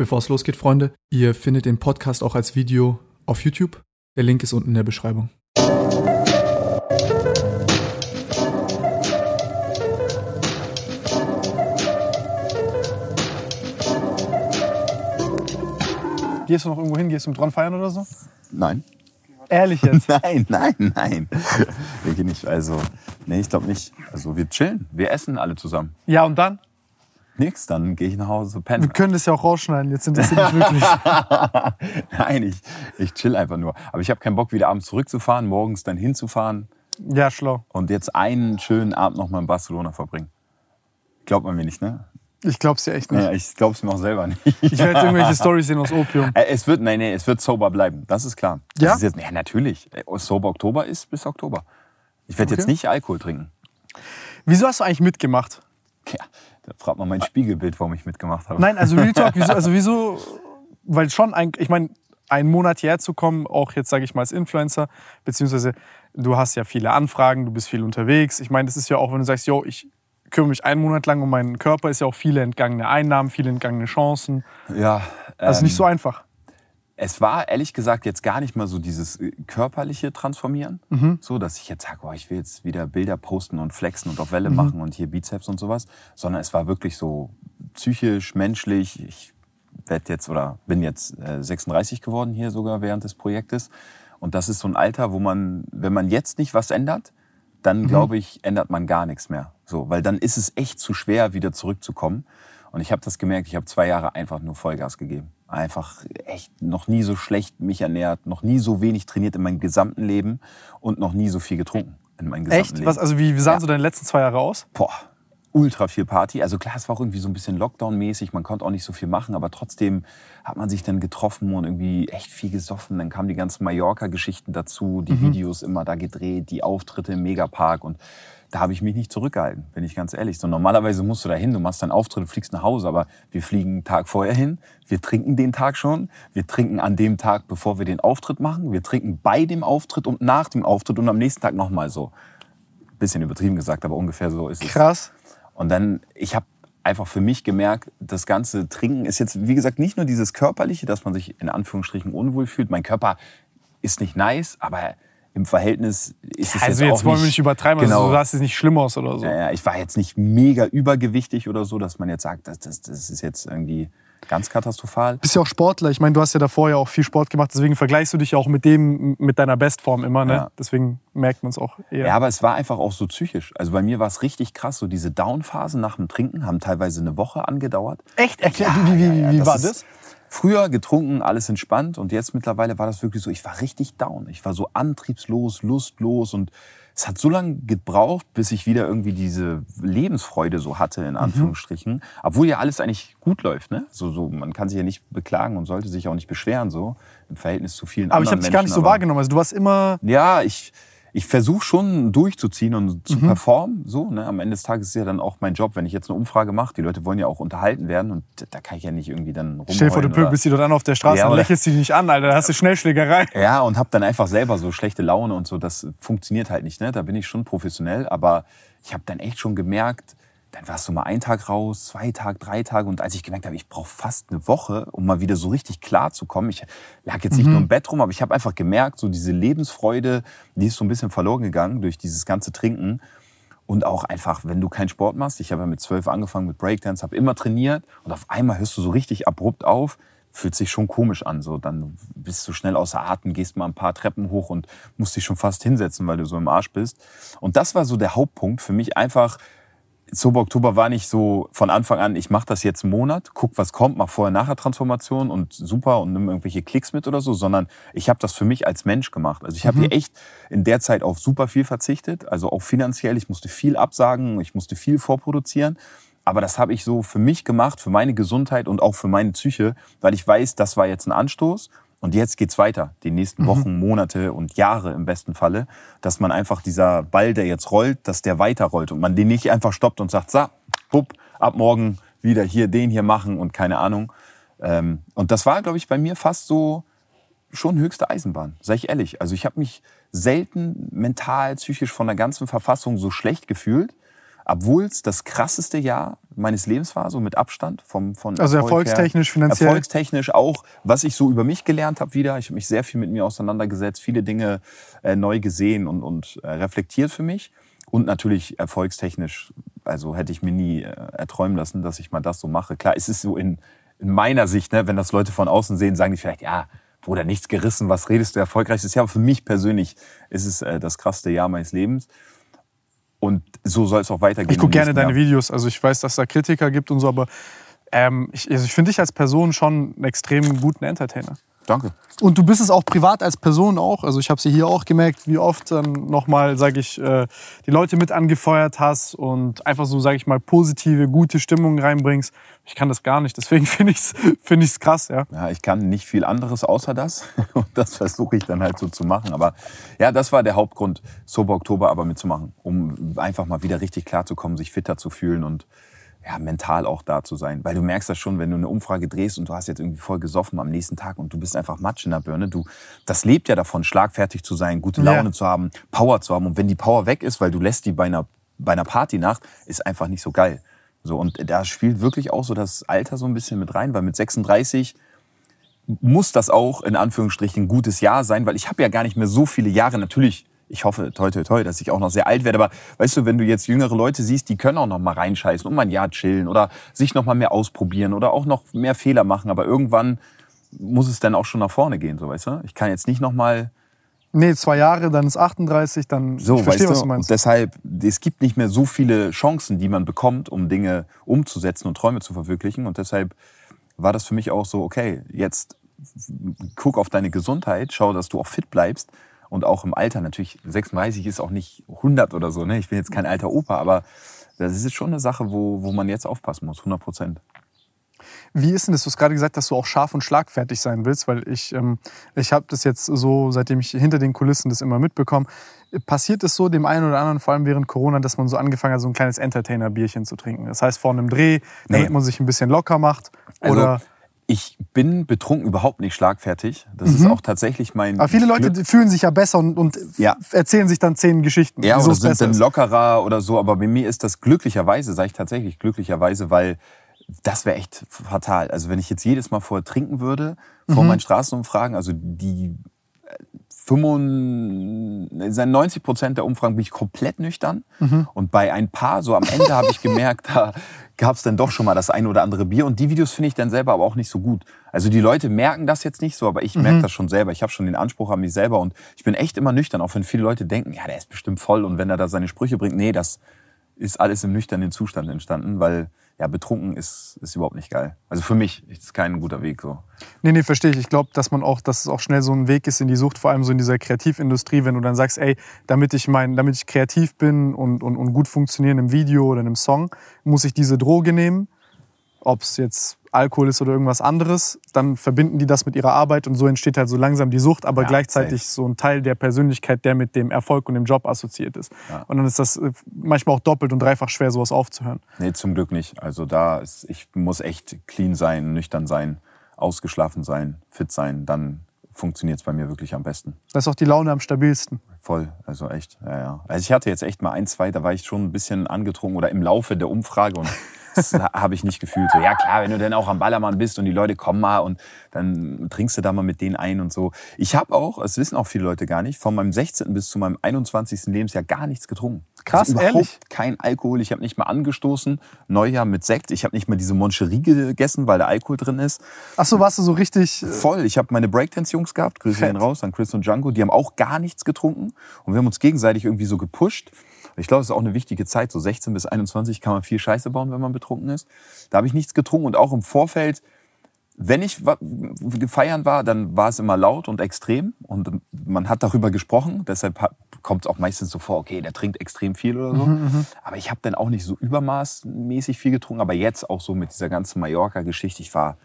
Bevor es losgeht, Freunde, ihr findet den Podcast auch als Video auf YouTube. Der Link ist unten in der Beschreibung. Gehst du noch irgendwo hin? Gehst du mit Ron feiern oder so? Nein. Ehrlich jetzt? Nein, nein, nein. Wir gehen nicht, also, nee, ich glaube nicht. Also, wir chillen, wir essen alle zusammen. Ja, und dann? Nix, dann gehe ich nach Hause Wir pennen. können das ja auch rausschneiden. Jetzt sind das nicht wirklich. Nein, ich, ich chill einfach nur. Aber ich habe keinen Bock, wieder abends zurückzufahren, morgens dann hinzufahren Ja, schlau. und jetzt einen schönen Abend noch mal in Barcelona verbringen. Glaubt man mir nicht, ne? Ich glaub's dir echt nicht. Ja, ich glaub's mir auch selber nicht. Ich werde irgendwelche Stories sehen aus Opium. Äh, Es wird, nein, nee, es wird sober bleiben. Das ist klar. Das Ja? Ist jetzt, ja, natürlich. Äh, Sober Oktober ist bis Oktober. Ich werde Okay. jetzt nicht Alkohol trinken. Wieso hast du eigentlich mitgemacht? Ja, da fragt man mein Spiegelbild, warum ich mitgemacht habe. Nein, also Real Talk, wieso, also wieso, weil schon, ein, ich meine, einen Monat hierher zu kommen, auch jetzt sage ich mal als Influencer, beziehungsweise du hast ja viele Anfragen, du bist viel unterwegs. Ich meine, das ist ja auch, wenn du sagst, yo, ich kümmere mich einen Monat lang um meinen Körper, ist ja auch viele entgangene Einnahmen, viele entgangene Chancen. Ja, Also ähm, nicht so einfach. Es war ehrlich gesagt jetzt gar nicht mal so dieses äh, körperliche Transformieren, Mhm. so dass ich jetzt sage, oh, ich will jetzt wieder Bilder posten und flexen und auf Mhm. Welle machen und hier Bizeps und sowas, sondern es war wirklich so psychisch, menschlich. Ich werd jetzt oder bin jetzt äh, 36 geworden hier sogar während des Projektes und das ist so ein Alter, wo man, wenn man jetzt nicht was ändert, Mhm. dann glaube ich, ändert man gar nichts mehr. So, weil dann ist es echt zu schwer, wieder zurückzukommen. Und ich habe das gemerkt, ich habe zwei Jahre einfach nur Vollgas gegeben. Einfach echt noch nie so schlecht mich ernährt, noch nie so wenig trainiert in meinem gesamten Leben und noch nie so viel getrunken in meinem gesamten Echt? Leben. Was, also wie, wie sahen Ja. so deine letzten zwei Jahre aus? Boah, ultra viel Party. Also klar, es war auch irgendwie so ein bisschen Lockdown-mäßig, man konnte auch nicht so viel machen, aber trotzdem hat man sich dann getroffen und irgendwie echt viel gesoffen. Dann kamen die ganzen Mallorca-Geschichten dazu, die Videos immer da gedreht, die Auftritte im Megapark und da habe ich mich nicht zurückgehalten, bin ich ganz ehrlich. So normalerweise musst du da hin, du machst deinen Auftritt, fliegst nach Hause, aber wir fliegen einen Tag vorher hin, wir trinken den Tag schon, wir trinken an dem Tag, bevor wir den Auftritt machen, wir trinken bei dem Auftritt und nach dem Auftritt und am nächsten Tag nochmal so. Bisschen übertrieben gesagt, aber ungefähr so ist es. Krass. Und dann, ich habe einfach für mich gemerkt, das ganze Trinken ist jetzt, wie gesagt, nicht nur dieses Körperliche, dass man sich in Anführungsstrichen unwohl fühlt. Mein Körper ist nicht nice, aber im Verhältnis ist es Also jetzt, jetzt auch wollen wir nicht, übertreiben, Genau. also du sahst jetzt nicht schlimm aus oder so. Ja, ja, ich war jetzt nicht mega übergewichtig oder so, dass man jetzt sagt, das, das, das ist jetzt irgendwie ganz katastrophal. bist ja auch Sportler. Ich meine, du hast ja davor ja auch viel Sport gemacht, deswegen vergleichst du dich ja auch mit dem, mit deiner Bestform immer, ne? Ja. Deswegen merkt man es auch eher. Ja, aber es war einfach auch so psychisch. Also bei mir war es richtig krass. So diese Down-Phasen nach dem Trinken haben teilweise eine Woche angedauert. Echt? Erklär, Ja, wie, wie, ja, wie, ja, wie das war das? Früher getrunken, alles entspannt und jetzt mittlerweile war das wirklich so, ich war richtig down. Ich war so antriebslos, lustlos und es hat so lange gebraucht, bis ich wieder irgendwie diese Lebensfreude so hatte, Mhm. in Anführungsstrichen. Obwohl ja alles eigentlich gut läuft, ne? So, so, man kann sich ja nicht beklagen und sollte sich auch nicht beschweren, so im Verhältnis zu vielen Aber ich habe anderen dich gar nicht so aber- wahrgenommen. Also du warst immer. ja, ich, ich versuche schon durchzuziehen und zu Mhm. performen. So, ne? Am Ende des Tages ist ja dann auch mein Job, wenn ich jetzt eine Umfrage mache. Die Leute wollen ja auch unterhalten werden und da kann ich ja nicht irgendwie dann rumheulen. Stell dir vor, du pöbelst die dort an auf der Straße Ja, und lächelst die nicht an, Alter. Da hast du Schnellschlägerei. Ja, und habe dann einfach selber so schlechte Laune und so. Das funktioniert halt nicht. Ne? Da bin ich schon professionell. Aber ich habe dann echt schon gemerkt, dann warst du mal einen Tag raus, zwei Tage, drei Tage. Und als ich gemerkt habe, ich brauche fast eine Woche, um mal wieder so richtig klar zu kommen. Ich lag jetzt nicht nur im Bett rum, aber ich habe einfach gemerkt, so diese Lebensfreude, die ist so ein bisschen verloren gegangen durch dieses ganze Trinken. Und auch einfach, wenn du keinen Sport machst, ich habe ja mit zwölf angefangen mit Breakdance, habe immer trainiert und auf einmal hörst du so richtig abrupt auf, fühlt sich schon komisch an. So, dann bist du schnell außer Atem, gehst mal ein paar Treppen hoch und musst dich schon fast hinsetzen, weil du so im Arsch bist. Und das war so der Hauptpunkt für mich einfach. Sober Oktober war nicht so von Anfang an, ich mache das jetzt einen Monat, guck, was kommt, mach Vorher-Nachher-Transformation und super und nimm irgendwelche Klicks mit oder so, sondern ich habe das für mich als Mensch gemacht. Also ich habe hier echt in der Zeit auf super viel verzichtet, also auch finanziell. Ich musste viel absagen, ich musste viel vorproduzieren. Aber das habe ich so für mich gemacht, für meine Gesundheit und auch für meine Psyche, weil ich weiß, das war jetzt ein Anstoß. Und jetzt geht's weiter, die nächsten Wochen, Monate und Jahre im besten Falle, dass man einfach dieser Ball, der jetzt rollt, dass der weiterrollt und man den nicht einfach stoppt und sagt, so, bupp, ab morgen wieder hier den hier machen und keine Ahnung. Ähm, und das war, glaube ich, bei mir fast so schon höchste Eisenbahn, sag ich ehrlich. Also ich habe mich selten mental, psychisch von der ganzen Verfassung so schlecht gefühlt. Obwohl es das krasseste Jahr meines Lebens war, so mit Abstand vom von Also Erfolg erfolgstechnisch, her. finanziell. Erfolgstechnisch auch, was ich so über mich gelernt habe wieder. Ich habe mich sehr viel mit mir auseinandergesetzt, viele Dinge äh, neu gesehen und, und äh, reflektiert für mich. Und natürlich erfolgstechnisch, also hätte ich mir nie äh, erträumen lassen, dass ich mal das so mache. Klar, es ist so in, in meiner Sicht, ne, wenn das Leute von außen sehen, sagen die vielleicht, ja, Bruder, nichts gerissen, was redest du, erfolgreichstes Jahr. Aber für mich persönlich ist es äh, das krasseste Jahr meines Lebens. Und so soll es auch weitergehen. Ich gucke gerne deine Jahr. Videos. Also ich weiß, dass da Kritiker gibt und so, aber ähm, ich, also ich finde dich als Person schon einen extrem guten Entertainer. Danke. Und du bist es auch privat als Person auch. Also ich habe sie hier auch gemerkt, wie oft dann nochmal, sage ich, äh, die Leute mit angefeuert hast und einfach so, sage ich mal, positive, gute Stimmung reinbringst. Ich kann das gar nicht, deswegen finde ich es find ich's krass, ja. Ja, ich kann nicht viel anderes außer das. Und das versuche ich dann halt so zu machen. Aber ja, das war der Hauptgrund, Sober Oktober aber mitzumachen, um einfach mal wieder richtig klar zu kommen, sich fitter zu fühlen und ja, mental auch da zu sein. Weil du merkst das schon, wenn du eine Umfrage drehst und du hast jetzt irgendwie voll gesoffen am nächsten Tag und du bist einfach Matsch in der Birne. Du, das lebt ja davon, schlagfertig zu sein, gute Ja. Laune zu haben, Power zu haben. Und wenn die Power weg ist, weil du lässt die bei einer, bei einer Partynacht, ist einfach nicht so geil. So, und da spielt wirklich auch so das Alter so ein bisschen mit rein, weil mit 36 muss das auch in Anführungsstrichen ein gutes Jahr sein, weil ich habe ja gar nicht mehr so viele Jahre. Natürlich, ich hoffe, toi, toi, toi, dass ich auch noch sehr alt werde. Aber weißt du, wenn du jetzt jüngere Leute siehst, die können auch noch mal reinscheißen und mal ein Jahr chillen oder sich noch mal mehr ausprobieren oder auch noch mehr Fehler machen. Aber irgendwann muss es dann auch schon nach vorne gehen, so weißt du. Ich kann jetzt nicht noch mal Nee, zwei Jahre, dann ist 38, dann so, ich verstehe, weißt was du? du meinst. Und deshalb, es gibt nicht mehr so viele Chancen, die man bekommt, um Dinge umzusetzen und Träume zu verwirklichen. Und deshalb war das für mich auch so, okay, jetzt guck auf deine Gesundheit, schau, dass du auch fit bleibst. Und auch im Alter, natürlich, 36 ist auch nicht 100 oder so, ne? Ich bin jetzt kein alter Opa, aber das ist schon eine Sache, wo, wo man jetzt aufpassen muss, 100 Prozent. Wie ist denn das? Du hast gerade gesagt, dass du auch scharf und schlagfertig sein willst, weil ich, ähm, ich habe das jetzt so, seitdem ich hinter den Kulissen das immer mitbekomme. Passiert es so dem einen oder anderen, vor allem während Corona, dass man so angefangen hat, so ein kleines Entertainer-Bierchen zu trinken? Das heißt, vor einem Dreh, damit Nee. man sich ein bisschen locker macht? Also, Oder, ich bin betrunken überhaupt nicht schlagfertig. Das ist auch tatsächlich mein. aber viele Leute Glück. fühlen sich ja besser und, und Ja. erzählen sich dann zehn Geschichten. Ja, oder es sind dann lockerer oder so. Aber bei mir ist das glücklicherweise, sage ich tatsächlich glücklicherweise, weil das wäre echt fatal. Also wenn ich jetzt jedes Mal vorher trinken würde, vor meinen Straßenumfragen, also die 95, 90 Prozent der Umfragen bin ich komplett nüchtern. Und bei ein paar, so am Ende habe ich gemerkt, da gab es dann doch schon mal das ein oder andere Bier. Und die Videos finde ich dann selber aber auch nicht so gut. Also die Leute merken das jetzt nicht so, aber ich merke das schon selber. Ich habe schon den Anspruch an mich selber und ich bin echt immer nüchtern, auch wenn viele Leute denken, ja, der ist bestimmt voll und wenn er da seine Sprüche bringt. Nee, das ist alles im nüchternen Zustand entstanden, weil ja, betrunken ist, ist überhaupt nicht geil. Also für mich ist kein guter Weg so. Nee, nee, verstehe ich. Ich glaube, dass man auch, dass es auch schnell so ein Weg ist in die Sucht, vor allem so in dieser Kreativindustrie, wenn du dann sagst, ey, damit ich mein, damit ich kreativ bin und, und, und gut funktionieren im Video oder in einem Song, muss ich diese Droge nehmen. Ob es jetzt Alkohol ist oder irgendwas anderes, dann verbinden die das mit ihrer Arbeit und so entsteht halt so langsam die Sucht, aber Ja, gleichzeitig safe. so ein Teil der Persönlichkeit, der mit dem Erfolg und dem Job assoziiert ist. Ja. Und dann ist das äh, manchmal auch doppelt und dreifach schwer, sowas aufzuhören. Nee, zum Glück nicht. Also da ist, ich muss echt clean sein, nüchtern sein, ausgeschlafen sein, fit sein, dann funktioniert es bei mir wirklich am besten. Da ist auch die Laune am stabilsten. Voll, also echt, ja, ja. Also ich hatte jetzt echt mal ein, zwei, da war ich schon ein bisschen angetrunken oder im Laufe der Umfrage und das habe ich nicht gefühlt. So, ja klar, wenn du dann auch am Ballermann bist und die Leute kommen mal und dann trinkst du da mal mit denen ein und so. Ich habe auch, das wissen auch viele Leute gar nicht, von meinem 16. bis zu meinem 21. Lebensjahr gar nichts getrunken. Krass, also überhaupt ehrlich? kein Alkohol. Ich habe nicht mal angestoßen. Neujahr mit Sekt. Ich habe nicht mal diese Moncherie gegessen, weil da Alkohol drin ist. Ach so, warst du so richtig. äh, Voll. Ich habe meine Breakdance-Jungs gehabt, Grüße gehen raus an Chris und Django. Die haben auch gar nichts getrunken und wir haben uns gegenseitig irgendwie so gepusht. Ich glaube, es ist auch eine wichtige Zeit. So 16 bis 21 kann man viel Scheiße bauen, wenn man betrunken ist. Da habe ich nichts getrunken und auch im Vorfeld, wenn ich feiern war, dann war es immer laut und extrem und man hat darüber gesprochen. Deshalb kommt es auch meistens so vor, okay, der trinkt extrem viel oder so. Aber ich habe dann auch nicht so übermaßmäßig viel getrunken. Aber jetzt auch so mit dieser ganzen Mallorca-Geschichte. Ich war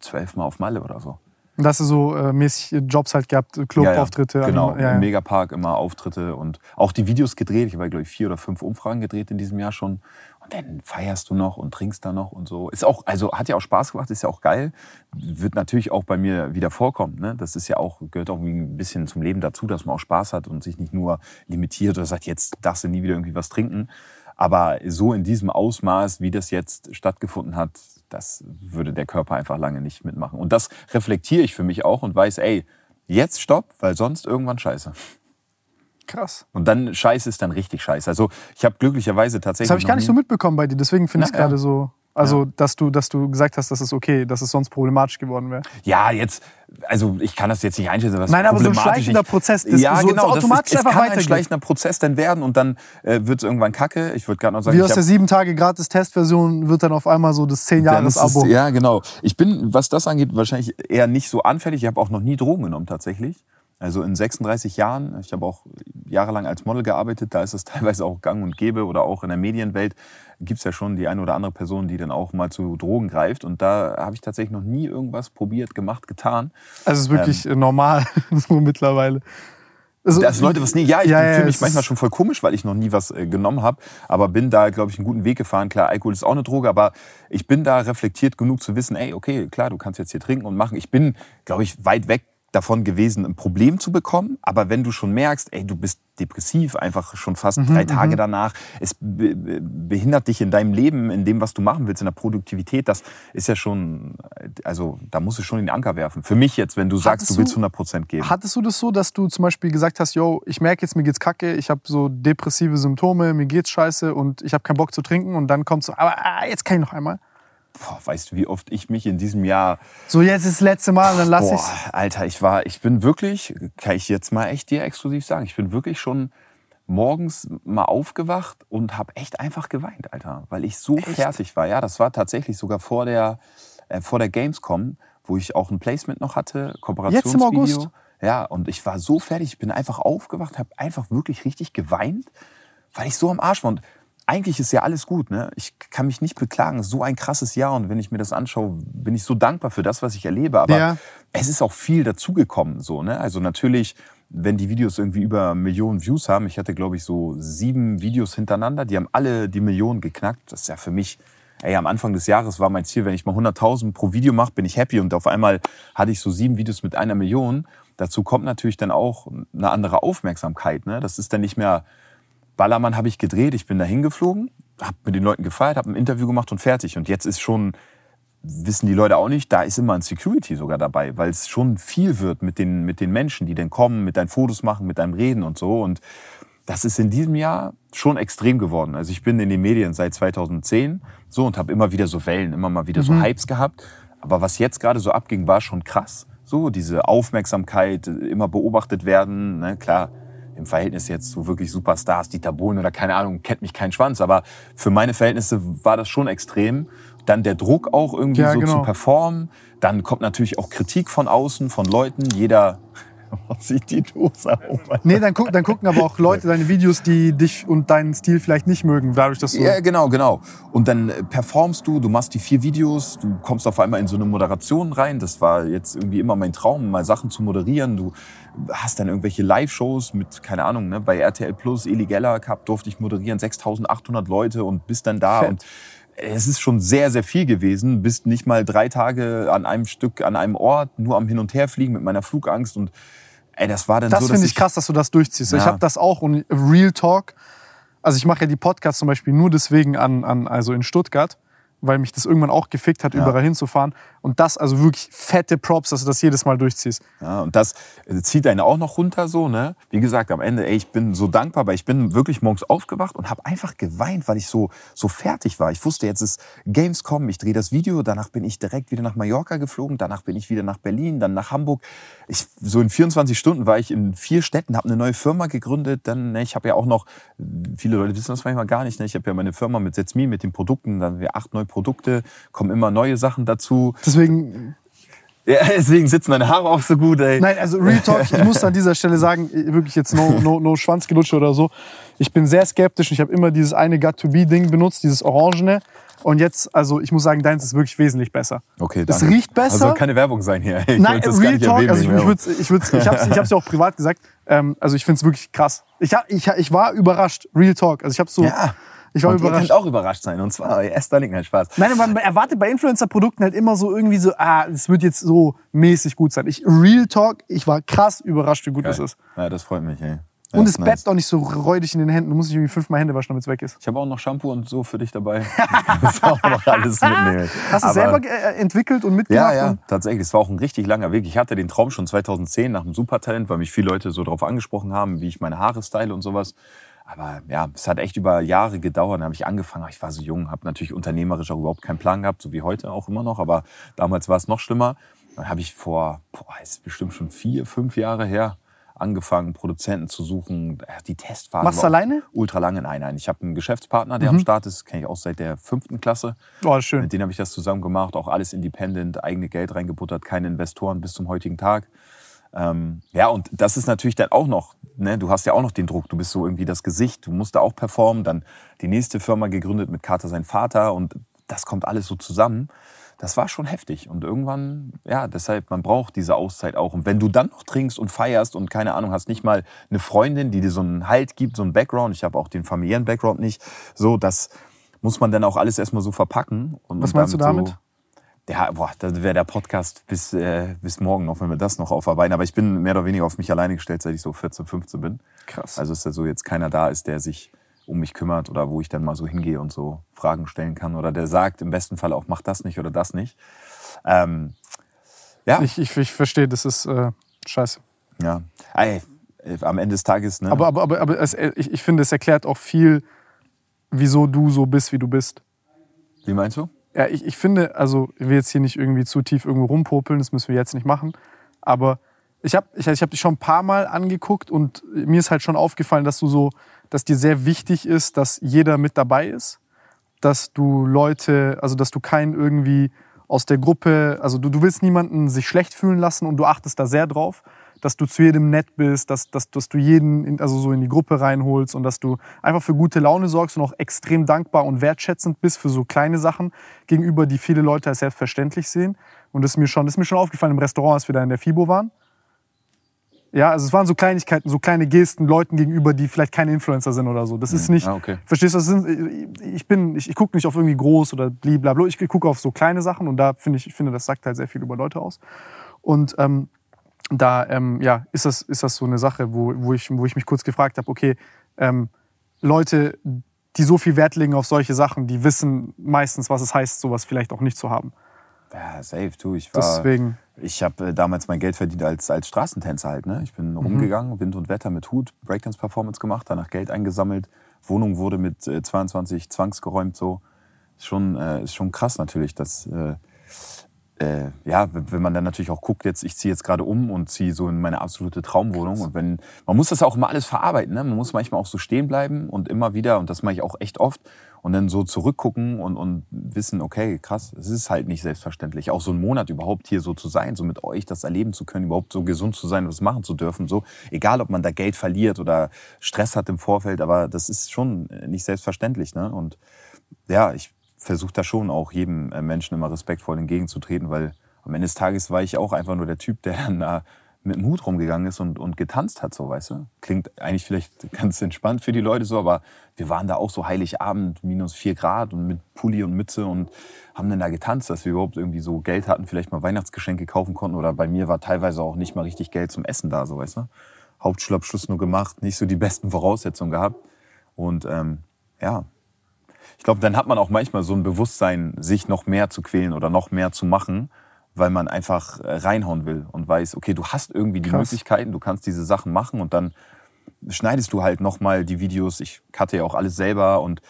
zwölfmal auf Malle oder so. Und hast du so äh, mäßig Jobs halt gehabt, Clubauftritte? Ja, ja. Genau, Ja, im Megapark immer Auftritte und auch die Videos gedreht. Ich habe, glaube ich, vier oder fünf Umfragen gedreht in diesem Jahr schon. Und dann feierst du noch und trinkst da noch und so. Ist auch, also hat ja auch Spaß gemacht, ist ja auch geil. Wird natürlich auch bei mir wieder vorkommen. Ne? Das ist ja auch, gehört auch ein bisschen zum Leben dazu, dass man auch Spaß hat und sich nicht nur limitiert oder sagt, jetzt darfst du nie wieder irgendwie was trinken. Aber so in diesem Ausmaß, wie das jetzt stattgefunden hat, das würde der Körper einfach lange nicht mitmachen. Und das reflektiere ich für mich auch und weiß, ey, jetzt stopp, weil sonst irgendwann scheiße. Krass. Und dann scheiße ist dann richtig scheiße. Also ich habe glücklicherweise tatsächlich. Das habe ich gar nicht so mitbekommen bei dir, deswegen finde ich es Na, ja. gerade so. Also, dass, du, dass du gesagt hast, das ist okay, dass es sonst problematisch geworden wäre. Ja, jetzt, also ich kann das jetzt nicht einschätzen, was Nein, aber so ein schleichender ich- Prozess, das ja, so- genau, das automatisch ist, es einfach kann ein schleichender Prozess dann werden und dann äh, wird es irgendwann kacke. Ich würde gerade noch sagen, Wie aus der 7 Tage gratis Testversion wird dann auf einmal so das 10 Dann Jahres ist Abo. Ja, genau. Ich bin, was das angeht, wahrscheinlich eher nicht so anfällig. Ich habe auch noch nie Drogen genommen tatsächlich. Also in 36 Jahren, ich habe auch jahrelang als Model gearbeitet, da ist es teilweise auch gang und gäbe oder auch in der Medienwelt gibt's ja schon die eine oder andere Person, die dann auch mal zu Drogen greift. Und da habe ich tatsächlich noch nie irgendwas probiert, gemacht, getan. Also es ist wirklich äh, normal so mittlerweile. Also, Dass Leute was nie, ja, ich Ja, fühle es mich manchmal schon voll komisch, weil ich noch nie was äh, genommen habe, aber bin da, glaube ich, einen guten Weg gefahren. Klar, Alkohol ist auch eine Droge, aber ich bin da reflektiert genug zu wissen, ey, okay, klar, du kannst jetzt hier trinken und machen. Ich bin, glaube ich, weit weg davon gewesen, ein Problem zu bekommen. Aber wenn du schon merkst, ey, du bist depressiv, einfach schon fast Mhm, drei Tage danach, es be be- behindert dich in deinem Leben, in dem, was du machen willst, in der Produktivität, das ist ja schon, also da musst du schon den Anker werfen. Für mich jetzt, wenn du sagst, Hattest du willst du- 100 Prozent geben. Hattest du das so, dass du zum Beispiel gesagt hast, yo, ich merke jetzt, mir geht's kacke, ich habe so depressive Symptome, mir geht's scheiße und ich habe keinen Bock zu trinken und dann kommt so, aber ah, jetzt kann ich noch einmal. Boah, weißt du, wie oft ich mich in diesem Jahr So, jetzt ist das letzte Mal, dann lass ich's. Alter, ich war, ich bin wirklich, kann ich jetzt mal echt dir exklusiv sagen, ich bin wirklich schon morgens mal aufgewacht und habe echt einfach geweint, Alter, weil ich so fertig war. Ja, das war tatsächlich sogar vor der, äh, vor der Gamescom, wo ich auch ein Placement noch hatte, Kooperationsvideo. August? Ja, und ich war so fertig, ich bin einfach aufgewacht, habe einfach wirklich richtig geweint, weil ich so am Arsch war. Und eigentlich ist ja alles gut, ne? Ich kann mich nicht beklagen. So ein krasses Jahr und wenn ich mir das anschaue, bin ich so dankbar für das, was ich erlebe. Aber Ja. es ist auch viel dazugekommen, so, ne? Also natürlich, wenn die Videos irgendwie über Millionen Views haben, ich hatte, glaube ich, so sieben Videos hintereinander, die haben alle die Millionen geknackt. Das ist ja für mich, ey, am Anfang des Jahres war mein Ziel, wenn ich mal 100.000 pro Video mache, bin ich happy. Und auf einmal hatte ich so sieben Videos mit einer Million. Dazu kommt natürlich dann auch eine andere Aufmerksamkeit, ne? Das ist dann nicht mehr, Ballermann habe ich gedreht, ich bin da hingeflogen, habe mit den Leuten gefeiert, habe ein Interview gemacht und fertig. Und jetzt ist schon, wissen die Leute auch nicht, da ist immer ein Security sogar dabei, weil es schon viel wird mit den, mit den Menschen, die dann kommen, mit deinen Fotos machen, mit deinem Reden und so. Und das ist in diesem Jahr schon extrem geworden. Also ich bin in den Medien seit 2010 so und habe immer wieder so Wellen, immer mal wieder so Hypes gehabt. Aber was jetzt gerade so abging, war schon krass. So diese Aufmerksamkeit, immer beobachtet werden. Ne? Klar, im Verhältnis jetzt zu wirklich Superstars, Dieter Bohlen oder keine Ahnung, kennt mich kein Schwanz. Aber für meine Verhältnisse war das schon extrem. Dann der Druck auch irgendwie Ja, so genau. zu performen. Dann kommt natürlich auch Kritik von außen, von Leuten. Jeder sieht die Dose auf. Nee, dann, guck, dann gucken aber auch Leute deine Videos, die dich und deinen Stil vielleicht nicht mögen, dadurch, dass du. Ja, genau, genau. Und dann äh, performst du, du machst die vier Videos, du kommst auf einmal in so eine Moderation rein. Das war jetzt irgendwie immer mein Traum, mal Sachen zu moderieren. Du hast dann irgendwelche Live-Shows mit, keine Ahnung, ne, bei RTL Plus, Eli Geller Cup durfte ich moderieren, 6800 Leute und bist dann da. Fett. Und es ist schon sehr, sehr viel gewesen. Bist nicht mal drei Tage an einem Stück, an einem Ort, nur am Hin- und Herfliegen mit meiner Flugangst. Und ey, das war dann Das so, dass finde ich krass, dass du das durchziehst. Ich Ja. habe das auch und Real Talk. Also ich mache ja die Podcasts zum Beispiel nur deswegen an, an also in Stuttgart, weil mich das irgendwann auch gefickt hat, Ja. überall hinzufahren. Und das also wirklich fette Props, dass du das jedes Mal durchziehst. Ja, und das äh, zieht einen auch noch runter so, ne? Wie gesagt, am Ende, ey, ich bin so dankbar, weil ich bin wirklich morgens aufgewacht und habe einfach geweint, weil ich so so fertig war. Ich wusste, jetzt ist Gamescom, ich drehe das Video, danach bin ich direkt wieder nach Mallorca geflogen, danach bin ich wieder nach Berlin, dann nach Hamburg. Ich so in 24 Stunden war ich in vier Städten, habe eine neue Firma gegründet, dann ne, ich habe ja auch noch viele Leute wissen das manchmal gar nicht, ne? Ich habe ja meine Firma mit Setzmi mit den Produkten, dann haben wir acht neue Produkte, kommen immer neue Sachen dazu. Deswegen, Ja, deswegen sitzen meine Haare auch so gut, ey. nein, also Real Talk, ich muss an dieser Stelle sagen, wirklich jetzt no, no, no Schwanzgelutsche oder so. Ich bin sehr skeptisch. Ich habe immer dieses eine Got-to-Be-Ding benutzt, dieses Orangene. Und jetzt, also ich muss sagen, deins ist wirklich wesentlich besser. Okay, Es danke. riecht besser. Also keine Werbung sein hier. Ich Nein, Real Talk, also ich, würd's, ich, würd's, ich habe es ich hab's ja auch privat gesagt. Ähm, also ich finde es wirklich krass. Ich, ich, ich war überrascht, Real Talk. Also ich habe so, Ja. Ich war Und ihr überrascht. könnt auch überrascht sein. Und zwar, Esther Link, nein, Spaß. Nein, man erwartet bei Influencer-Produkten halt immer so irgendwie so, ah, es wird jetzt so mäßig gut sein. Ich, Real Talk, ich war krass überrascht, wie gut das ist. Ja, das freut mich, ey. Und ist das Bett nice. auch nicht so räudig in den Händen. Du musst nicht irgendwie fünfmal Hände waschen, damit es weg ist. Ich habe auch noch Shampoo und so für dich dabei. das auch noch alles mitnehmen. Hast du Aber- selber äh, entwickelt und mitgemacht? Ja, ja, Und tatsächlich. Es war auch ein richtig langer Weg. Ich hatte den Traum schon 2010 nach dem Supertalent, weil mich viele Leute so darauf angesprochen haben, wie ich meine Haare style und sowas. Aber ja, es hat echt über Jahre gedauert. Dann habe ich angefangen. Ich war so jung, habe natürlich unternehmerisch auch überhaupt keinen Plan gehabt, so wie heute auch immer noch. Aber damals war es noch schlimmer. Dann habe ich vor, boah, ist bestimmt schon vier, fünf Jahre her, angefangen, Produzenten zu suchen. Ja, Die Testphase Machst du alleine? Ultra lange. Nein, nein. Ich habe einen Geschäftspartner, der am Start ist. Kenne ich auch seit der fünften Klasse. Oh, schön. Mit denen habe ich das zusammen gemacht, auch alles independent, eigene Geld reingebuttert, keine Investoren bis zum heutigen Tag. Ähm, ja, und das ist natürlich dann auch noch, ne, du hast ja auch noch den Druck, du bist so irgendwie das Gesicht, du musst da auch performen, dann die nächste Firma gegründet mit Carter sein Vater und das kommt alles so zusammen. Das war schon heftig und irgendwann, ja, deshalb, man braucht diese Auszeit auch. Und wenn du dann noch trinkst und feierst und keine Ahnung, hast nicht mal eine Freundin, die dir so einen Halt gibt, so einen Background, ich habe auch den familiären Background nicht, so, das muss man dann auch alles erstmal so verpacken. Und, Was meinst du damit? So, ja, boah, das wäre der Podcast bis, äh, bis morgen noch, wenn wir das noch aufarbeiten. Aber ich bin mehr oder weniger auf mich alleine gestellt, seit ich so 14, 15 bin. Krass. Also ist da so jetzt keiner da ist, der sich um mich kümmert oder wo ich dann mal so hingehe und so Fragen stellen kann oder der sagt im besten Fall auch, mach das nicht oder das nicht. Ähm, ja, Ich, ich, ich verstehe, das ist äh, scheiße. ja. Ey, äh, am Ende des Tages, ne? Aber, aber, aber, aber es, äh, ich, ich finde, es erklärt auch viel, wieso du so bist, wie du bist. Wie meinst du? Ja, ich, ich finde, also ich will jetzt hier nicht irgendwie zu tief irgendwo rumpopeln, das müssen wir jetzt nicht machen. Aber ich habe ich, ich hab dich schon ein paar Mal angeguckt und mir ist halt schon aufgefallen, dass du so, dass dir sehr wichtig ist, dass jeder mit dabei ist. Dass du Leute, also dass du keinen irgendwie aus der Gruppe, also du, du willst niemanden sich schlecht fühlen lassen und du achtest da sehr drauf, dass du zu jedem nett bist, dass, dass, dass du jeden in, also so in die Gruppe reinholst und dass du einfach für gute Laune sorgst und auch extrem dankbar und wertschätzend bist für so kleine Sachen gegenüber, die viele Leute als selbstverständlich sehen. Und das ist mir schon, das ist mir schon aufgefallen im Restaurant, als wir da in der FIBO waren. Ja, also es waren so Kleinigkeiten, so kleine Gesten Leuten gegenüber, die vielleicht keine Influencer sind oder so. Das ist nicht, Ah, okay. verstehst du, das sind, ich bin, ich, ich gucke nicht auf irgendwie groß oder blablabla, ich gucke auf so kleine Sachen und da finde ich, ich finde, das sagt halt sehr viel über Leute aus. Und ähm, da ähm, ja, ist, das, ist das so eine Sache, wo, wo, ich, wo ich mich kurz gefragt habe, okay, ähm, Leute, die so viel Wert legen auf solche Sachen, die wissen meistens, was es heißt, sowas vielleicht auch nicht zu haben. Ja, safe, du. Ich war, Deswegen, Ich habe äh, damals mein Geld verdient als, als Straßentänzer halt. Ne? Ich bin rumgegangen, Wind und Wetter mit Hut, Breakdance-Performance gemacht, danach Geld eingesammelt. Wohnung wurde mit äh, 22 zwangsgeräumt. So. Ist, schon, äh, ist schon krass natürlich, dass... Äh, äh, ja, wenn man dann natürlich auch guckt, jetzt ich ziehe jetzt gerade um und ziehe so in meine absolute Traumwohnung und wenn man muss das auch immer alles verarbeiten, ne? Man muss manchmal auch so stehen bleiben und immer wieder und das mache ich auch echt oft und dann so zurückgucken und, und wissen, okay, krass, es ist halt nicht selbstverständlich, auch so einen Monat überhaupt hier so zu sein, so mit euch das erleben zu können, überhaupt so gesund zu sein, was machen zu dürfen, so egal, ob man da Geld verliert oder Stress hat im Vorfeld, aber das ist schon nicht selbstverständlich, ne? Und ja, ich versuche da schon auch jedem äh, Menschen immer respektvoll entgegenzutreten, weil am Ende des Tages war ich auch einfach nur der Typ, der dann da mit dem Hut rumgegangen ist und, und getanzt hat, so, weißt du? Klingt eigentlich vielleicht ganz entspannt für die Leute so, aber wir waren da auch so Heiligabend, minus vier Grad und mit Pulli und Mütze und haben dann da getanzt, dass wir überhaupt irgendwie so Geld hatten, vielleicht mal Weihnachtsgeschenke kaufen konnten oder bei mir war teilweise auch nicht mal richtig Geld zum Essen da, so, weißt du? Hauptschulabschluss nur gemacht, nicht so die besten Voraussetzungen gehabt und ähm, ja, ich glaube, dann hat man auch manchmal so ein Bewusstsein, sich noch mehr zu quälen oder noch mehr zu machen, weil man einfach äh, reinhauen will und weiß, okay, du hast irgendwie die Krass. Möglichkeiten, du kannst diese Sachen machen und dann schneidest du halt nochmal die Videos. Ich cutte ja auch alles selber und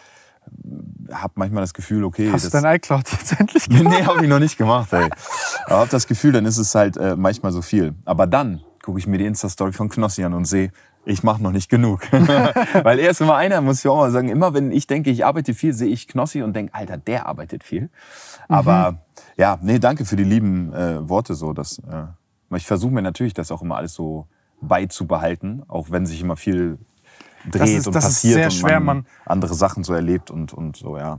habe manchmal das Gefühl, okay, hast du dein iCloud jetzt endlich gemacht? nee, habe ich noch nicht gemacht. Ey. Aber hab das Gefühl, dann ist es halt äh, manchmal so viel. Aber dann gucke ich mir die Insta-Story von Knossi an und sehe, ich mache noch nicht genug. Weil er ist immer einer, muss ich auch mal sagen, immer wenn ich denke, ich arbeite viel, sehe ich Knossi und denke, Alter, der arbeitet viel. Aber ja, nee, danke für die lieben äh, Worte so. Dass, äh, ich versuche mir natürlich das auch immer alles so beizubehalten, auch wenn sich immer viel dreht ist- und das ist passiert sehr und schwer, man Mann. andere Sachen so erlebt und, und so, ja.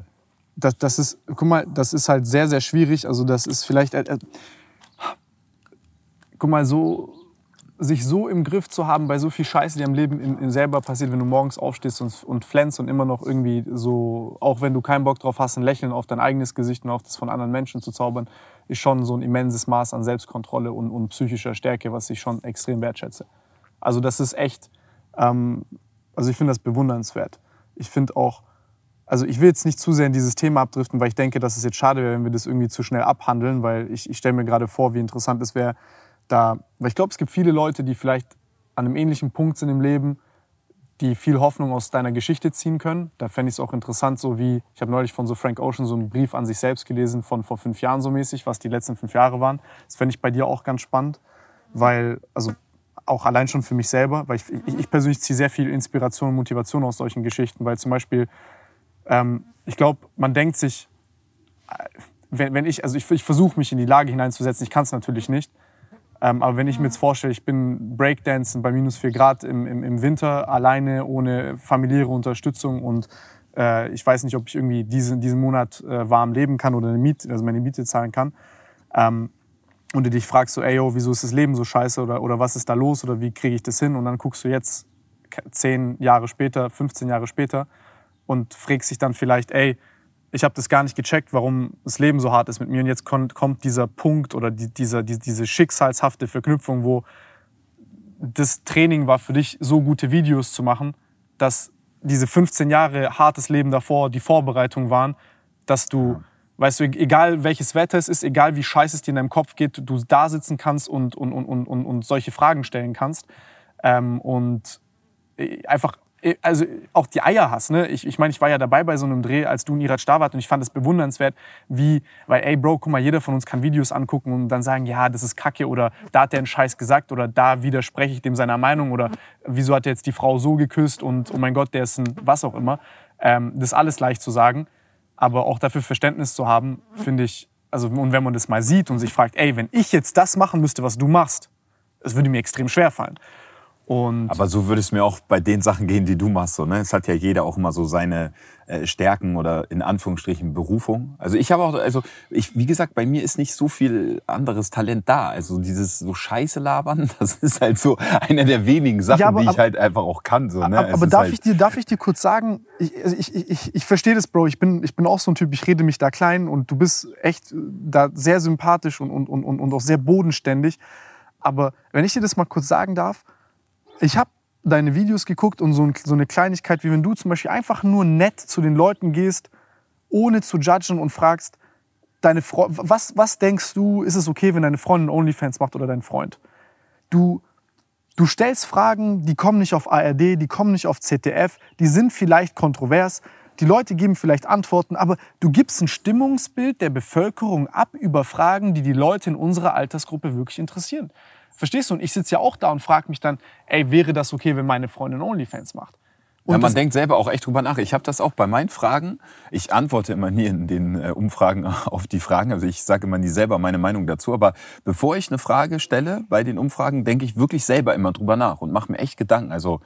das, das ist, guck mal, das ist halt sehr, sehr schwierig. Also das ist vielleicht, äh, äh, guck mal, so sich so im Griff zu haben bei so viel Scheiße, die am Leben in, in selber passiert, wenn du morgens aufstehst und, und flänzt und immer noch irgendwie so, auch wenn du keinen Bock drauf hast, ein Lächeln auf dein eigenes Gesicht und auf das von anderen Menschen zu zaubern, ist schon so ein immenses Maß an Selbstkontrolle und, und psychischer Stärke, was ich schon extrem wertschätze. Also das ist echt, Ähm, also ich finde das bewundernswert. Ich finde auch, also ich will jetzt nicht zu sehr in dieses Thema abdriften, weil ich denke, dass es jetzt schade wäre, wenn wir das irgendwie zu schnell abhandeln, weil ich, ich stelle mir gerade vor, wie interessant es wäre, da, weil ich glaube, es gibt viele Leute, die vielleicht an einem ähnlichen Punkt sind im Leben, die viel Hoffnung aus deiner Geschichte ziehen können. Da fände ich es auch interessant, so wie, ich habe neulich von so Frank Ocean so einen Brief an sich selbst gelesen von vor fünf Jahren so mäßig, was die letzten fünf Jahre waren. Das fände ich bei dir auch ganz spannend, weil, also auch allein schon für mich selber, weil ich, ich, ich persönlich ziehe sehr viel Inspiration und Motivation aus solchen Geschichten, weil zum Beispiel, ähm, ich glaube, man denkt sich, äh, wenn, wenn ich, also ich, ich versuche mich in die Lage hineinzusetzen, ich kann es natürlich nicht, ähm, aber wenn ich mir jetzt vorstelle, ich bin Breakdancen bei minus 4 Grad im, im, im Winter, alleine, ohne familiäre Unterstützung und äh, ich weiß nicht, ob ich irgendwie diesen, diesen Monat äh, warm leben kann oder eine Miete, also meine Miete zahlen kann. Ähm, und du dich fragst so, ey, yo, wieso ist das Leben so scheiße oder, oder was ist da los oder wie kriege ich das hin? Und dann guckst du jetzt zehn Jahre später, 15 Jahre später und fragst dich dann vielleicht, ey, ich habe das gar nicht gecheckt, warum das Leben so hart ist mit mir. Und jetzt kommt dieser Punkt oder die, dieser, die, diese schicksalshafte Verknüpfung, wo das Training war für dich, so gute Videos zu machen, dass diese 15 Jahre hartes Leben davor die Vorbereitung waren, dass du, weißt du, egal welches Wetter es ist, egal wie scheiße es dir in deinem Kopf geht, du da sitzen kannst und, und, und, und, und solche Fragen stellen kannst. Ähm, und äh, einfach also auch die Eier hast. Ne? Ich, ich meine, ich war ja dabei bei so einem Dreh, als du und Irat da wart und ich fand es bewundernswert, wie, weil, ey Bro, guck mal, jeder von uns kann Videos angucken und dann sagen, ja, das ist Kacke oder da hat der einen Scheiß gesagt oder da widerspreche ich dem seiner Meinung oder wieso hat er jetzt die Frau so geküsst und oh mein Gott, der ist ein was auch immer. Ähm, das ist alles leicht zu sagen, aber auch dafür Verständnis zu haben, finde ich, also und wenn man das mal sieht und sich fragt, ey, wenn ich jetzt das machen müsste, was du machst, es würde mir extrem schwer fallen. Und Aber so würde es mir auch bei den Sachen gehen, die du machst. So, ne? Es hat ja jeder auch immer so seine äh, Stärken oder in Anführungsstrichen Berufung. Also ich habe auch, also ich, wie gesagt, bei mir ist nicht so viel anderes Talent da. Also dieses so Scheiße labern, das ist halt so einer der wenigen Sachen, ja, aber, die ich halt einfach auch kann. So, ne? Aber, aber darf, halt ich dir, darf ich dir kurz sagen, ich, also ich, ich, ich verstehe das, Bro. Ich bin, ich bin auch so ein Typ, ich rede mich da klein und du bist echt da sehr sympathisch und, und, und, und auch sehr bodenständig. Aber wenn ich dir das mal kurz sagen darf, ich habe deine Videos geguckt und so, so eine Kleinigkeit, wie wenn du zum Beispiel einfach nur nett zu den Leuten gehst, ohne zu judgen und fragst, deine Fre was, was denkst du, ist es okay, wenn deine Freundin OnlyFans macht oder dein Freund? Du, du stellst Fragen, die kommen nicht auf ARD, die kommen nicht auf ZDF, die sind vielleicht kontrovers, die Leute geben vielleicht Antworten, aber du gibst ein Stimmungsbild der Bevölkerung ab über Fragen, die die Leute in unserer Altersgruppe wirklich interessieren. Verstehst du? Und ich sitze ja auch da und frage mich dann, ey, wäre das okay, wenn meine Freundin OnlyFans macht? Und ja, man denkt selber auch echt drüber nach. Ich habe das auch bei meinen Fragen. Ich antworte immer nie in den äh, Umfragen auf die Fragen. Also ich sage immer nie selber meine Meinung dazu. Aber bevor ich eine Frage stelle bei den Umfragen, denke ich wirklich selber immer drüber nach und mache mir echt Gedanken. Also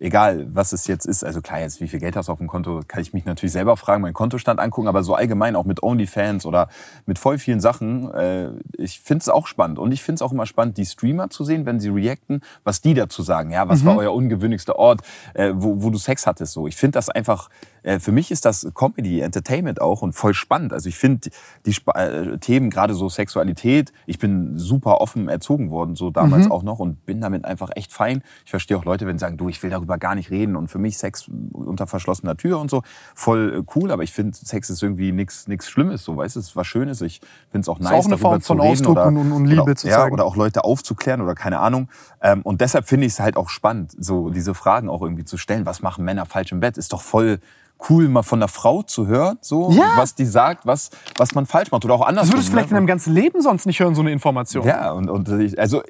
egal was es jetzt ist, also klar, jetzt wie viel Geld hast du auf dem Konto, kann ich mich natürlich selber fragen, meinen Kontostand angucken, aber so allgemein auch mit OnlyFans oder mit voll vielen Sachen, äh, ich finde es auch spannend. Und ich finde es auch immer spannend, die Streamer zu sehen, wenn sie reacten, was die dazu sagen. Ja, was mhm. war euer ungewöhnlichster Ort, äh, wo, wo du Sex hattest? So, ich finde das einfach für mich ist das Comedy, Entertainment auch und voll spannend. Also ich finde die Sp äh, Themen, gerade so Sexualität, ich bin super offen erzogen worden, so damals mhm. auch noch und bin damit einfach echt fein. Ich verstehe auch Leute, wenn sie sagen, du, ich will darüber gar nicht reden und für mich Sex unter verschlossener Tür und so, voll äh, cool, aber ich finde, Sex ist irgendwie nichts nichts Schlimmes, so, weißt du, es ist was Schönes. Ich finde es auch nice, ist auch eine Form von Ausdruck oder, und, und Liebe oder, zu zeigen. Ja, oder auch Leute aufzuklären oder keine Ahnung. Ähm, und deshalb finde ich es halt auch spannend, so diese Fragen auch irgendwie zu stellen. Was machen Männer falsch im Bett? Ist doch voll cool, mal von einer Frau zu hören, so, ja. was die sagt, was, was man falsch macht oder auch anders. Das würdest du vielleicht ne? in deinem ganzen Leben sonst nicht hören, so eine Information. Ja, und, und ich, also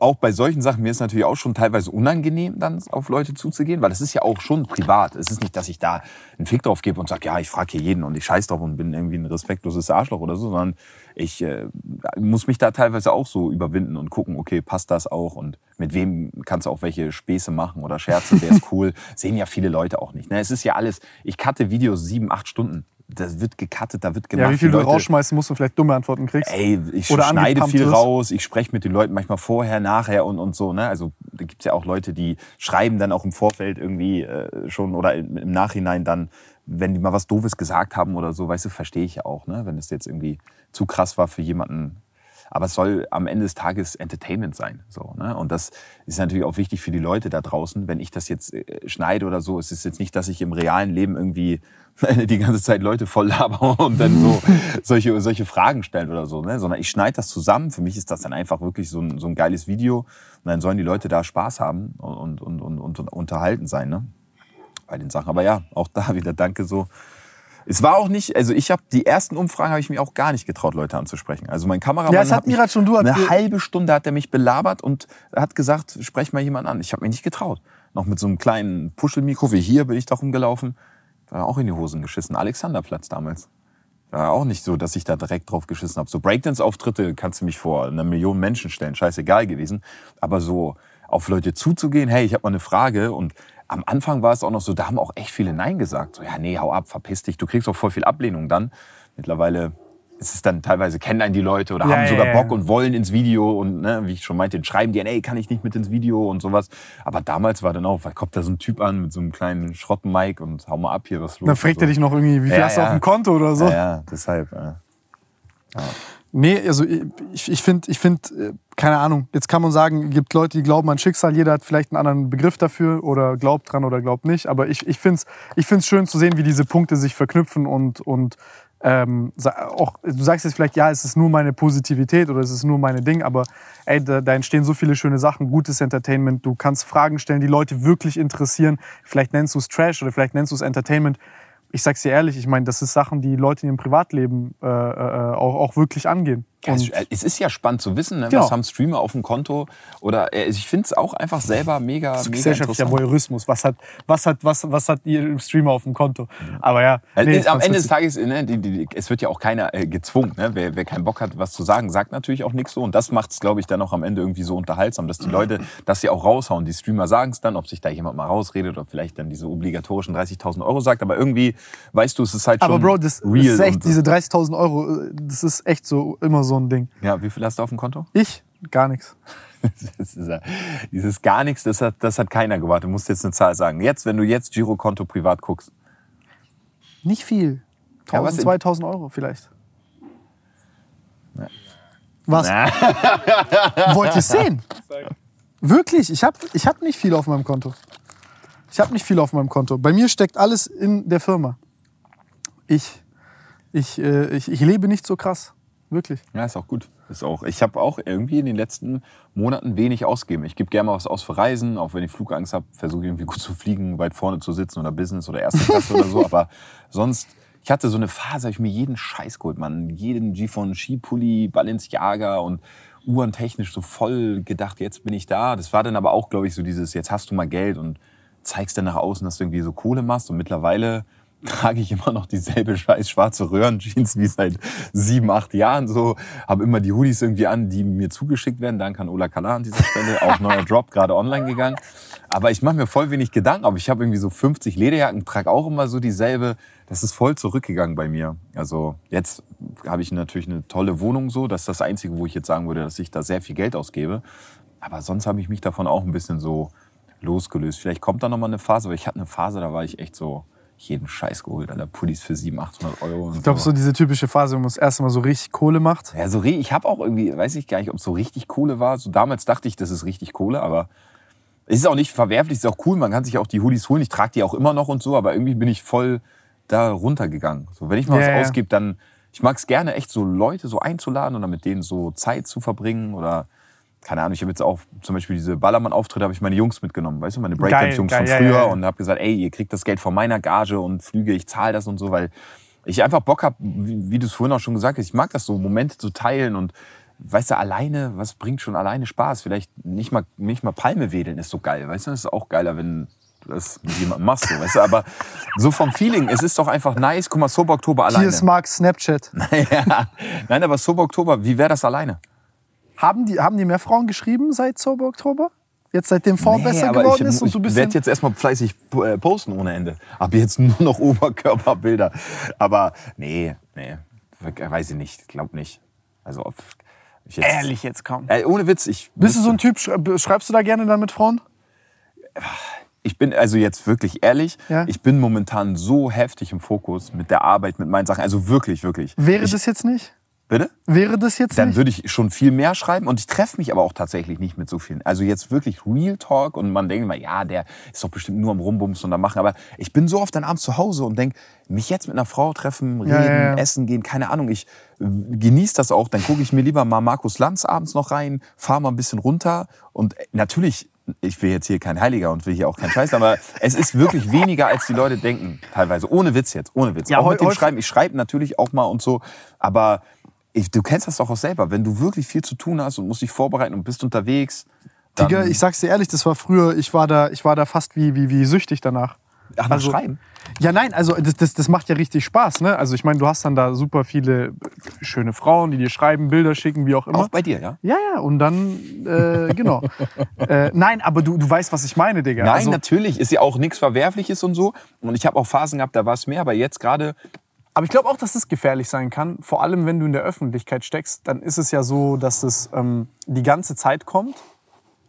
auch bei solchen Sachen, mir ist natürlich auch schon teilweise unangenehm, dann auf Leute zuzugehen, weil das ist ja auch schon privat. Es ist nicht, dass ich da einen Fick drauf gebe und sage, ja, ich frage hier jeden und ich scheiß drauf und bin irgendwie ein respektloses Arschloch oder so, sondern ich äh, muss mich da teilweise auch so überwinden und gucken, okay, passt das auch und mit wem kannst du auch welche Späße machen oder Scherze, der ist cool. Sehen ja viele Leute auch nicht. Ne? Es ist ja alles, ich cutte Videos sieben, acht Stunden das wird gecuttet, da wird gemacht. Ja, wie viel du rausschmeißen musst und vielleicht dumme Antworten kriegst. Ey, ich Oder schneide viel ist. raus, ich spreche mit den Leuten manchmal vorher, nachher und, und so. Ne? Also da gibt's ja auch Leute, die schreiben dann auch im Vorfeld irgendwie äh, schon oder im, im Nachhinein dann, wenn die mal was Doofes gesagt haben oder so, weißt du, verstehe ich ja auch, ne? wenn es jetzt irgendwie zu krass war für jemanden, Aber es soll am Ende des Tages Entertainment sein. So, ne? Und das ist natürlich auch wichtig für die Leute da draußen. Wenn ich das jetzt äh, schneide oder so, es ist jetzt nicht, dass ich im realen Leben irgendwie die ganze Zeit Leute voll laber und dann so solche, solche Fragen stellen oder so, ne? sondern ich schneide das zusammen. Für mich ist das dann einfach wirklich so ein, so ein geiles Video und dann sollen die Leute da Spaß haben und, und, und, und unterhalten sein ne? bei den Sachen. Aber ja, auch da wieder danke so. Es war auch nicht, also ich habe die ersten Umfragen habe ich mir auch gar nicht getraut, Leute anzusprechen. Also mein Kameramann Ja, es hat mich- Mirat schon, du eine halbe Stunde hat er mich belabert und hat gesagt, sprech mal jemand an. Ich habe mich nicht getraut. Noch mit so einem kleinen Puschelmikro wie hier bin ich da rumgelaufen. War auch in die Hosen geschissen. Alexanderplatz damals. War auch nicht so, dass ich da direkt drauf geschissen habe. So Breakdance-Auftritte kannst du mich vor einer Million Menschen stellen, scheißegal gewesen. Aber so auf Leute zuzugehen, hey, ich habe mal eine Frage und am Anfang war es auch noch so, da haben auch echt viele Nein gesagt. So, ja, nee, hau ab, verpiss dich. Du kriegst auch voll viel Ablehnung dann. Mittlerweile ist es dann teilweise, kennen einen die Leute oder Ja, haben ja, sogar ja. Bock und wollen ins Video und ne, wie ich schon meinte, schreiben die, ey, kann ich nicht mit ins Video und sowas. Aber damals war dann auch, weil kommt da so ein Typ an mit so einem kleinen Schrotten-Mic und hau mal ab hier, was los Dann fragt und er so. dich noch irgendwie, wie viel Ja, hast du ja. auf dem Konto oder so. Ja, ja, deshalb. Ja. Nee, also ich, ich finde, ich find, äh, keine Ahnung, jetzt kann man sagen, es gibt Leute, die glauben an Schicksal, jeder hat vielleicht einen anderen Begriff dafür oder glaubt dran oder glaubt nicht, aber ich, ich finde es ich find's schön zu sehen, wie diese Punkte sich verknüpfen und, und ähm, auch, du sagst jetzt vielleicht, ja, es ist nur meine Positivität oder es ist nur meine Ding, aber ey, da, da entstehen so viele schöne Sachen, gutes Entertainment, du kannst Fragen stellen, die Leute wirklich interessieren, vielleicht nennst du es Trash oder vielleicht nennst du es Entertainment. Ich sag's dir ehrlich, ich meine, das ist Sachen, die Leute in ihrem Privatleben äh, äh, auch, auch wirklich angehen. Ja, es, Und- es ist ja spannend zu wissen, ne? Genau. was haben Streamer auf dem Konto. Oder äh, ich finde es auch einfach selber mega, Das ist mega gesellschaftlicher. Voyeurismus. Was hat, was hat, was, was hat ihr Streamer auf dem Konto? Aber ja. Nee, es- am das Ende des Tages, ne, die, die, es wird ja auch keiner äh, gezwungen. Ne? Wer, wer keinen Bock hat, was zu sagen, sagt natürlich auch nichts so. Und das macht es, glaube ich, dann auch am Ende irgendwie so unterhaltsam, dass die Leute das ja auch raushauen. Die Streamer sagen es dann, ob sich da jemand mal rausredet oder vielleicht dann diese obligatorischen 30.000 Euro sagt. Aber irgendwie, weißt du, es ist halt schon Aber Bro, das, das real. ist echt, diese 30.000 Euro, äh, das ist echt so immer so ein Ding. ja, wie viel hast du auf dem Konto? Ich? Gar nichts. Das ist, ja- dieses gar nichts, das hat, das hat keiner gewartet. Du musst jetzt eine Zahl sagen. Jetzt, wenn du jetzt Girokonto privat guckst. Nicht viel. Ja, 1000, was in- 2000 Euro vielleicht. Was? Na, Wollt ihr es sehen? Wirklich, ich habe ich hab nicht viel auf meinem Konto. Ich habe nicht viel auf meinem Konto. Bei mir steckt alles in der Firma. Ich, ich, äh, ich, ich lebe nicht so krass. Wirklich. Ja, ist auch gut. Ist auch, ich habe auch irgendwie in den letzten Monaten wenig ausgegeben. Ich gebe gerne mal was aus für Reisen, auch wenn ich Flugangst habe, versuche ich irgendwie gut zu fliegen, weit vorne zu sitzen oder Business oder erste Klasse oder so. Aber sonst, ich hatte so eine Phase, habe ich mir jeden Scheiß geholt, man. Jeden G von Skipulli, Balenciaga und uhrentechnisch so voll gedacht, jetzt bin ich da. Das war dann aber auch, glaube ich, so dieses, jetzt hast du mal Geld und zeigst dann nach außen, dass du irgendwie so Kohle machst. Und mittlerweile trage ich immer noch dieselbe scheiß schwarze Röhrenjeans wie seit sieben, acht Jahren so. Habe immer die Hoodies irgendwie an, die mir zugeschickt werden. Danke an Ola Kala an dieser Stelle. Auch neuer Drop, gerade online gegangen. Aber ich mache mir voll wenig Gedanken. Aber ich habe irgendwie so 50 Lederjacken, trage auch immer so dieselbe. Das ist voll zurückgegangen bei mir. Also jetzt habe ich natürlich eine tolle Wohnung so. Das ist das Einzige, wo ich jetzt sagen würde, dass ich da sehr viel Geld ausgebe. Aber sonst habe ich mich davon auch ein bisschen so losgelöst. Vielleicht kommt da noch mal eine Phase, aber ich hatte eine Phase, da war ich echt so jeden Scheiß geholt, Alter. Pullis für 700, 800 Euro. Und Ich glaube, so diese typische Phase, wo man das erste Mal so richtig Kohle macht. ja, so, ich habe auch irgendwie, weiß ich gar nicht, ob es so richtig Kohle war. So damals dachte ich, das ist richtig Kohle, aber es ist auch nicht verwerflich, ist auch cool. Man kann sich auch die Hoodies holen. Ich trage die auch immer noch und so, aber irgendwie bin ich voll da runtergegangen. So, wenn ich mal Ja, was ausgebe, dann, ich mag es gerne, echt so Leute so einzuladen oder mit denen so Zeit zu verbringen oder keine Ahnung, ich habe jetzt auch zum Beispiel diese Ballermann-Auftritte, habe ich meine Jungs mitgenommen, weißt du, meine Breakdance-Jungs von früher ja, ja, ja. und habe gesagt, ey, ihr kriegt das Geld von meiner Gage und Flüge, ich zahle das und so, weil ich einfach Bock habe, wie, wie du es vorhin auch schon gesagt hast, ich mag das so, Momente zu teilen und weißt du, alleine, was bringt schon alleine Spaß? Vielleicht nicht mal, nicht mal Palme wedeln ist so geil, weißt du, das ist auch geiler, wenn du das mit jemandem machst, so, weißt du, aber so vom Feeling, es ist doch einfach nice, guck mal, Sober Oktober alleine. Hier ist Mark Snapchat. ja. Nein, aber Sober Oktober, wie wäre das alleine? Haben die, haben die mehr Frauen geschrieben seit Sober Oktober? Jetzt seitdem Form besser aber geworden ich, ist und du ich werde jetzt erstmal fleißig äh, posten ohne Ende. Ab jetzt nur noch Oberkörperbilder. Aber nee, nee, weiß ich nicht, glaub nicht. Also ob ich jetzt, ehrlich jetzt kaum. Äh, ohne Witz, ich Bist du so ein Typ, schrei- schreibst du da gerne dann mit Frauen? ich bin also jetzt wirklich ehrlich, Ja. ich bin momentan so heftig im Fokus mit der Arbeit, mit meinen Sachen, also wirklich, wirklich. Wäre ich, das jetzt nicht? Bitte? Wäre das jetzt Dann nicht? würde ich schon viel mehr schreiben und ich treffe mich aber auch tatsächlich nicht mit so vielen. Also jetzt wirklich Real Talk und man denkt immer, ja, der ist doch bestimmt nur am Rumbumsen und am machen. Aber ich bin so oft dann abends zu Hause und denke, mich jetzt mit einer Frau treffen, reden, Ja, ja, ja. essen gehen, keine Ahnung. Ich äh, genieße das auch. Dann gucke ich mir lieber mal Markus Lanz abends noch rein, fahre mal ein bisschen runter und äh, natürlich ich will jetzt hier kein Heiliger und will hier auch kein Scheiß, aber es ist wirklich weniger, als die Leute denken, teilweise. Ohne Witz jetzt, ohne Witz. Ja, auch mit dem Schreiben. Ich schreibe natürlich auch mal und so, aber ich, du kennst das doch auch selber. Wenn du wirklich viel zu tun hast und musst dich vorbereiten und bist unterwegs, Digga, ich sag's dir ehrlich, das war früher, ich war da, ich war da fast wie, wie, wie süchtig danach. ach, also- Schreiben. Ja, nein, also das, das, das macht ja richtig Spaß, ne? Also ich meine, du hast dann da super viele schöne Frauen, die dir schreiben, Bilder schicken, wie auch immer. Auch bei dir, ja? Ja, ja, und dann, äh, genau. äh, nein, aber du, du weißt, was ich meine, Digga. Nein, also, natürlich ist ja auch nichts Verwerfliches und so. Und ich habe auch Phasen gehabt, da war es mehr, aber jetzt gerade, aber ich glaube auch, dass das gefährlich sein kann. Vor allem, wenn du in der Öffentlichkeit steckst, dann ist es ja so, dass es ähm, die ganze Zeit kommt.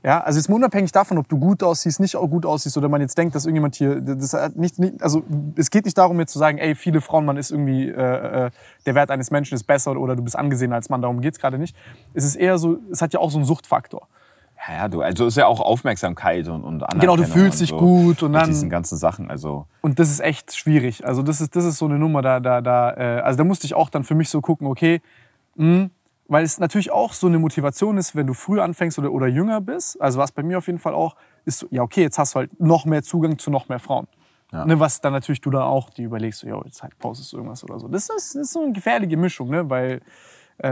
Ja, also jetzt unabhängig davon, ob du gut aussiehst, nicht auch gut aussiehst oder man jetzt denkt, dass irgendjemand hier, das hat nicht, nicht also es geht nicht darum jetzt zu sagen, ey, viele Frauen, man ist irgendwie, äh, äh, der Wert eines Menschen ist besser oder du bist angesehen als Mann, darum geht's gerade nicht. Es ist eher so, es hat ja auch so einen Suchtfaktor. Ja, du, also ist ja auch Aufmerksamkeit und, und Genau, du Anerkennung fühlst dich so gut und mit dann- diesen ganzen Sachen, also Und das ist echt schwierig. Also das ist, das ist so eine Nummer, da, da, da, äh, also da musste ich auch dann für mich so gucken, okay, mh, weil es natürlich auch so eine Motivation ist, wenn du früh anfängst oder, oder jünger bist, also was bei mir auf jeden Fall auch, ist so, ja okay, jetzt hast du halt noch mehr Zugang zu noch mehr Frauen. Ja. Ne, was dann natürlich du dann auch, die überlegst, so, ja, jetzt halt postest du irgendwas oder so. Das ist, das ist so eine gefährliche Mischung, ne? weil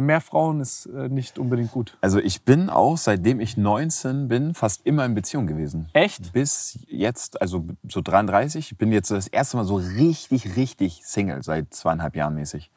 mehr Frauen ist äh, nicht unbedingt gut. Also ich bin auch, seitdem ich 19 bin, fast immer in Beziehung gewesen. Echt? Bis jetzt, also so 33. Ich bin jetzt das erste Mal so richtig, richtig Single, seit zweieinhalb Jahren mäßig.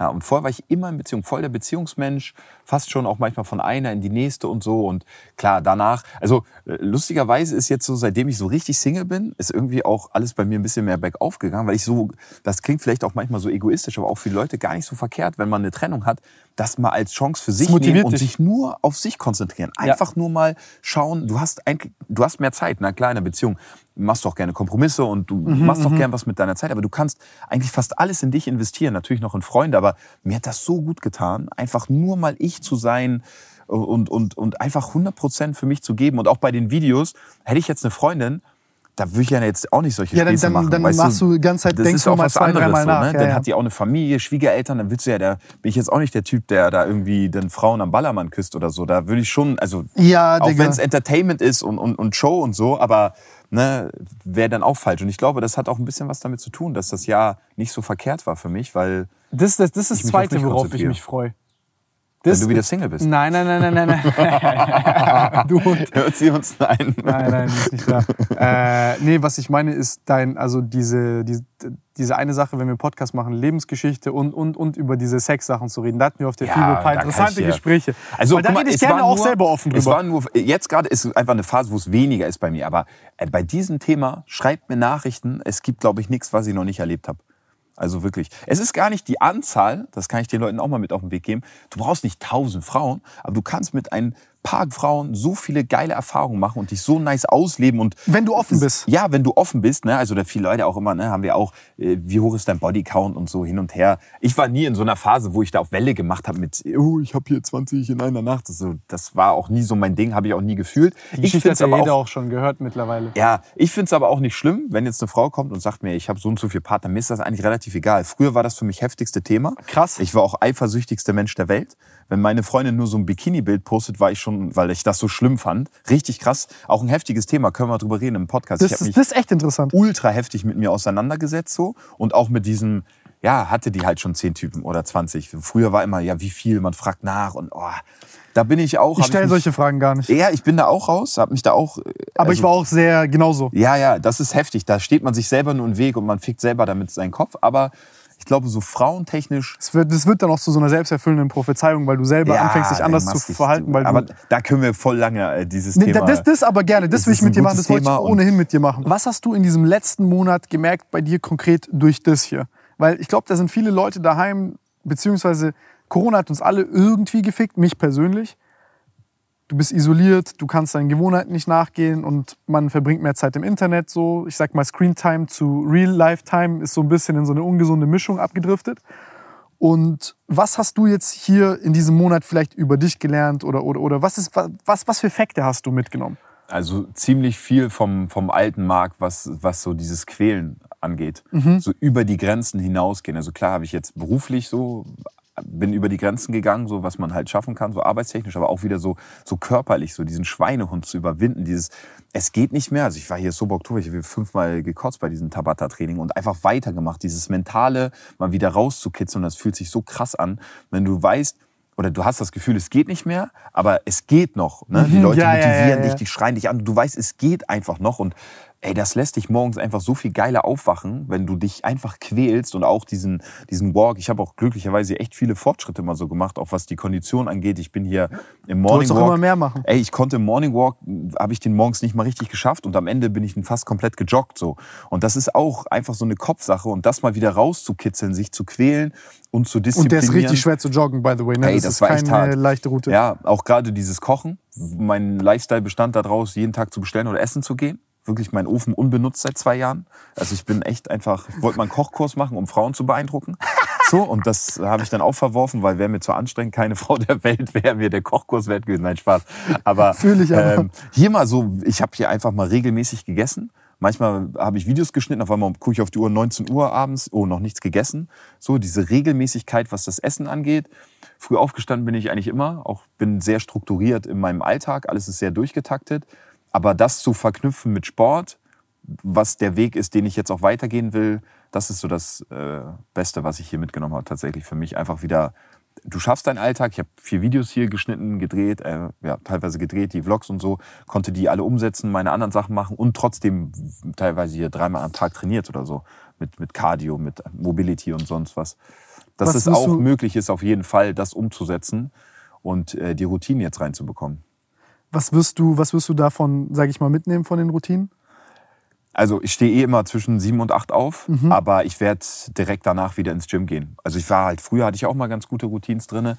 Ja, und vorher war ich immer in Beziehung, voll der Beziehungsmensch, fast schon auch manchmal von einer in die nächste und so. Und klar, danach, also äh, lustigerweise ist jetzt so, seitdem ich so richtig Single bin, ist irgendwie auch alles bei mir ein bisschen mehr bergauf gegangen, weil ich so, das klingt vielleicht auch manchmal so egoistisch, aber auch für Leute gar nicht so verkehrt, wenn man eine Trennung hat, das mal als Chance für sich nehmen und dich. sich nur auf sich konzentrieren. Ja. Einfach nur mal schauen, du hast, eigentlich, du hast mehr Zeit, na klar, in einer Beziehung machst du auch gerne Kompromisse und du Mhm, machst auch gern was mit deiner Zeit, aber du kannst eigentlich fast alles in dich investieren, natürlich noch in Freunde, aber mir hat das so gut getan, einfach nur mal ich zu sein und, und, und einfach 100 Prozent für mich zu geben. Und auch bei den Videos, hätte ich jetzt eine Freundin, da würde ich ja jetzt auch nicht solche Ja, dann- Späße dann- machen. dann weißt machst du die ganze Zeit- das denkst ist du auch mal was zwei, anderes dreimal so, nach. ne? Ja, Dann ja. hat die auch eine Familie, Schwiegereltern, dann willst du ja, da bin ich jetzt auch nicht der Typ, der da irgendwie den Frauen am Ballermann küsst oder so. Da würde ich schon, also Ja, auch wenn es Entertainment ist und, und, und Show und so, aber ne, wäre dann auch falsch. Und ich glaube, das hat auch ein bisschen was damit zu tun, dass das Jahr nicht so verkehrt war für mich, weil Das, das, das ist das Zweite, worauf ich mich freue. Wenn Das- du wieder Single bist. Nein, nein, nein, nein, nein, nein. du Hund. Hört sie uns ein? Nein, nein, ist nicht da. äh, nee, was ich meine ist dein, also diese, diese, diese eine Sache, wenn wir Podcast machen, Lebensgeschichte und, und, und über diese Sexsachen zu reden. Da hatten wir auf der Ja, FIBO ein paar interessante Gespräche. Also, Weil da rede ich es gerne auch nur, selber offen Es drüber. war nur, jetzt gerade ist einfach eine Phase, wo es weniger ist bei mir. Aber äh, bei diesem Thema schreibt mir Nachrichten. Es gibt, glaube ich, nichts, was ich noch nicht erlebt habe. Also wirklich. Es ist gar nicht die Anzahl, das kann ich den Leuten auch mal mit auf den Weg geben. Du brauchst nicht tausend Frauen, aber du kannst mit ein paar Frauen so viele geile Erfahrungen machen und dich so nice ausleben und Wenn du offen es- bist. Ja, wenn du offen bist, ne? Also da viele Leute auch immer, ne, haben wir auch, äh, wie hoch ist dein Bodycount und so hin und her. Ich war nie in so einer Phase, wo ich da auf Welle gemacht habe mit, oh, ich habe hier 20 in einer Nacht. Das, so, das war auch nie so mein Ding, habe ich auch nie gefühlt. Die ich find's hat ja aber jeder auch, auch schon gehört mittlerweile. ja, ich find's aber auch nicht schlimm, wenn jetzt eine Frau kommt und sagt mir, ich habe so und so viele Partner, mir ist das eigentlich relativ egal. Früher war das für mich heftigste Thema. Krass. Ich war auch eifersüchtigster Mensch der Welt. Wenn meine Freundin nur so ein Bikini-Bild postet, war ich schon, weil ich das so schlimm fand. Richtig krass. Auch ein heftiges Thema, können wir drüber reden im Podcast. Das, ich ist, mich das ist echt interessant. ultra heftig mit mir auseinandergesetzt so und auch mit diesem ja hatte die halt schon zehn Typen oder 20 früher war immer ja wie viel man fragt nach und oh, da bin ich auch Ich stelle solche Fragen gar nicht. ja ich bin da auch raus habe mich da auch äh, Aber ich also- war auch sehr genauso. ja ja das ist heftig da steht man sich selber nur im Weg und man fickt selber damit seinen Kopf aber glaube so frauentechnisch Das wird, das wird dann auch zu so einer selbsterfüllenden Prophezeiung, weil du selber ja, anfängst, dich anders zu verhalten. Weil aber da können wir voll lange äh, dieses Nee, Thema das, das aber gerne, das, Das will ich mit dir machen, das wollte ich ohnehin mit dir machen. Was hast du in diesem letzten Monat gemerkt bei dir konkret durch das hier? Weil ich glaube, da sind viele Leute daheim, beziehungsweise Corona hat uns alle irgendwie gefickt, mich persönlich. Du bist isoliert, du kannst deinen Gewohnheiten nicht nachgehen und man verbringt mehr Zeit im Internet. So, ich sag mal, Screentime zu Real-Life-Time ist so ein bisschen in so eine ungesunde Mischung abgedriftet. Und was hast du jetzt hier in diesem Monat vielleicht über dich gelernt oder, oder, oder was, ist, was, was für Effekte hast du mitgenommen? Also ziemlich viel vom, vom alten Markt, was, was so dieses Quälen angeht. Mhm. So über die Grenzen hinausgehen. Also klar habe ich jetzt beruflich so bin über die Grenzen gegangen, so was man halt schaffen kann, so arbeitstechnisch, aber auch wieder so, so körperlich, so diesen Schweinehund zu überwinden, dieses, es geht nicht mehr. Also ich war hier so Oktober, ich habe fünfmal gekotzt bei diesem Tabata-Training und einfach weitergemacht, dieses mentale mal wieder rauszukitzeln, das fühlt sich so krass an, wenn du weißt, oder du hast das Gefühl, es geht nicht mehr, aber es geht noch. Ne? Die mhm. Leute ja, motivieren ja, ja, dich, die schreien dich an. Du weißt, es geht einfach noch. Und ey, das lässt dich morgens einfach so viel geiler aufwachen, wenn du dich einfach quälst und auch diesen, diesen Walk. Ich habe auch glücklicherweise echt viele Fortschritte mal so gemacht, auch was die Kondition angeht. Ich bin hier im Morning du Walk. auch immer mehr machen. Ey, ich konnte im Morning Walk, habe ich den morgens nicht mal richtig geschafft und am Ende bin ich fast komplett gejoggt so. Und das ist auch einfach so eine Kopfsache und das mal wieder rauszukitzeln, sich zu quälen und zu disziplinieren. Und der ist richtig schwer zu joggen, by the way. Ne? Ey, das, das ist war keine hart. leichte Route. Ja, auch gerade dieses Kochen. Mein Lifestyle bestand daraus, jeden Tag zu bestellen oder essen zu gehen wirklich mein Ofen unbenutzt seit zwei Jahren. Also ich bin echt einfach, wollte mal einen Kochkurs machen, um Frauen zu beeindrucken. So, und das habe ich dann auch verworfen, weil wäre mir zu anstrengend, keine Frau der Welt wäre mir der Kochkurs wert gewesen. Nein, Spaß. Aber, Fühl ich aber. Ähm, hier mal so, ich habe hier einfach mal regelmäßig gegessen. Manchmal habe ich Videos geschnitten, auf einmal gucke ich auf die Uhr 19 Uhr abends, oh, noch nichts gegessen. So, diese Regelmäßigkeit, was das Essen angeht. Früh aufgestanden bin ich eigentlich immer, auch bin sehr strukturiert in meinem Alltag, alles ist sehr durchgetaktet. Aber das zu verknüpfen mit Sport, was der Weg ist, den ich jetzt auch weitergehen will, das ist so das äh, Beste, was ich hier mitgenommen habe. Tatsächlich für mich einfach wieder, du schaffst deinen Alltag. Ich habe vier Videos hier geschnitten, gedreht, äh, ja, teilweise gedreht, die Vlogs und so, konnte die alle umsetzen, meine anderen Sachen machen und trotzdem teilweise hier dreimal am Tag trainiert oder so. Mit, mit Cardio, mit Mobility und sonst was. Dass was es auch möglich ist, auf jeden Fall das umzusetzen und äh, die Routine jetzt reinzubekommen. Was wirst du, was wirst du davon, sage ich mal, mitnehmen von den Routinen? Also ich stehe eh immer zwischen sieben und acht auf, mhm. aber ich werde direkt danach wieder ins Gym gehen. Also ich war halt, früher hatte ich auch mal ganz gute Routines drinne,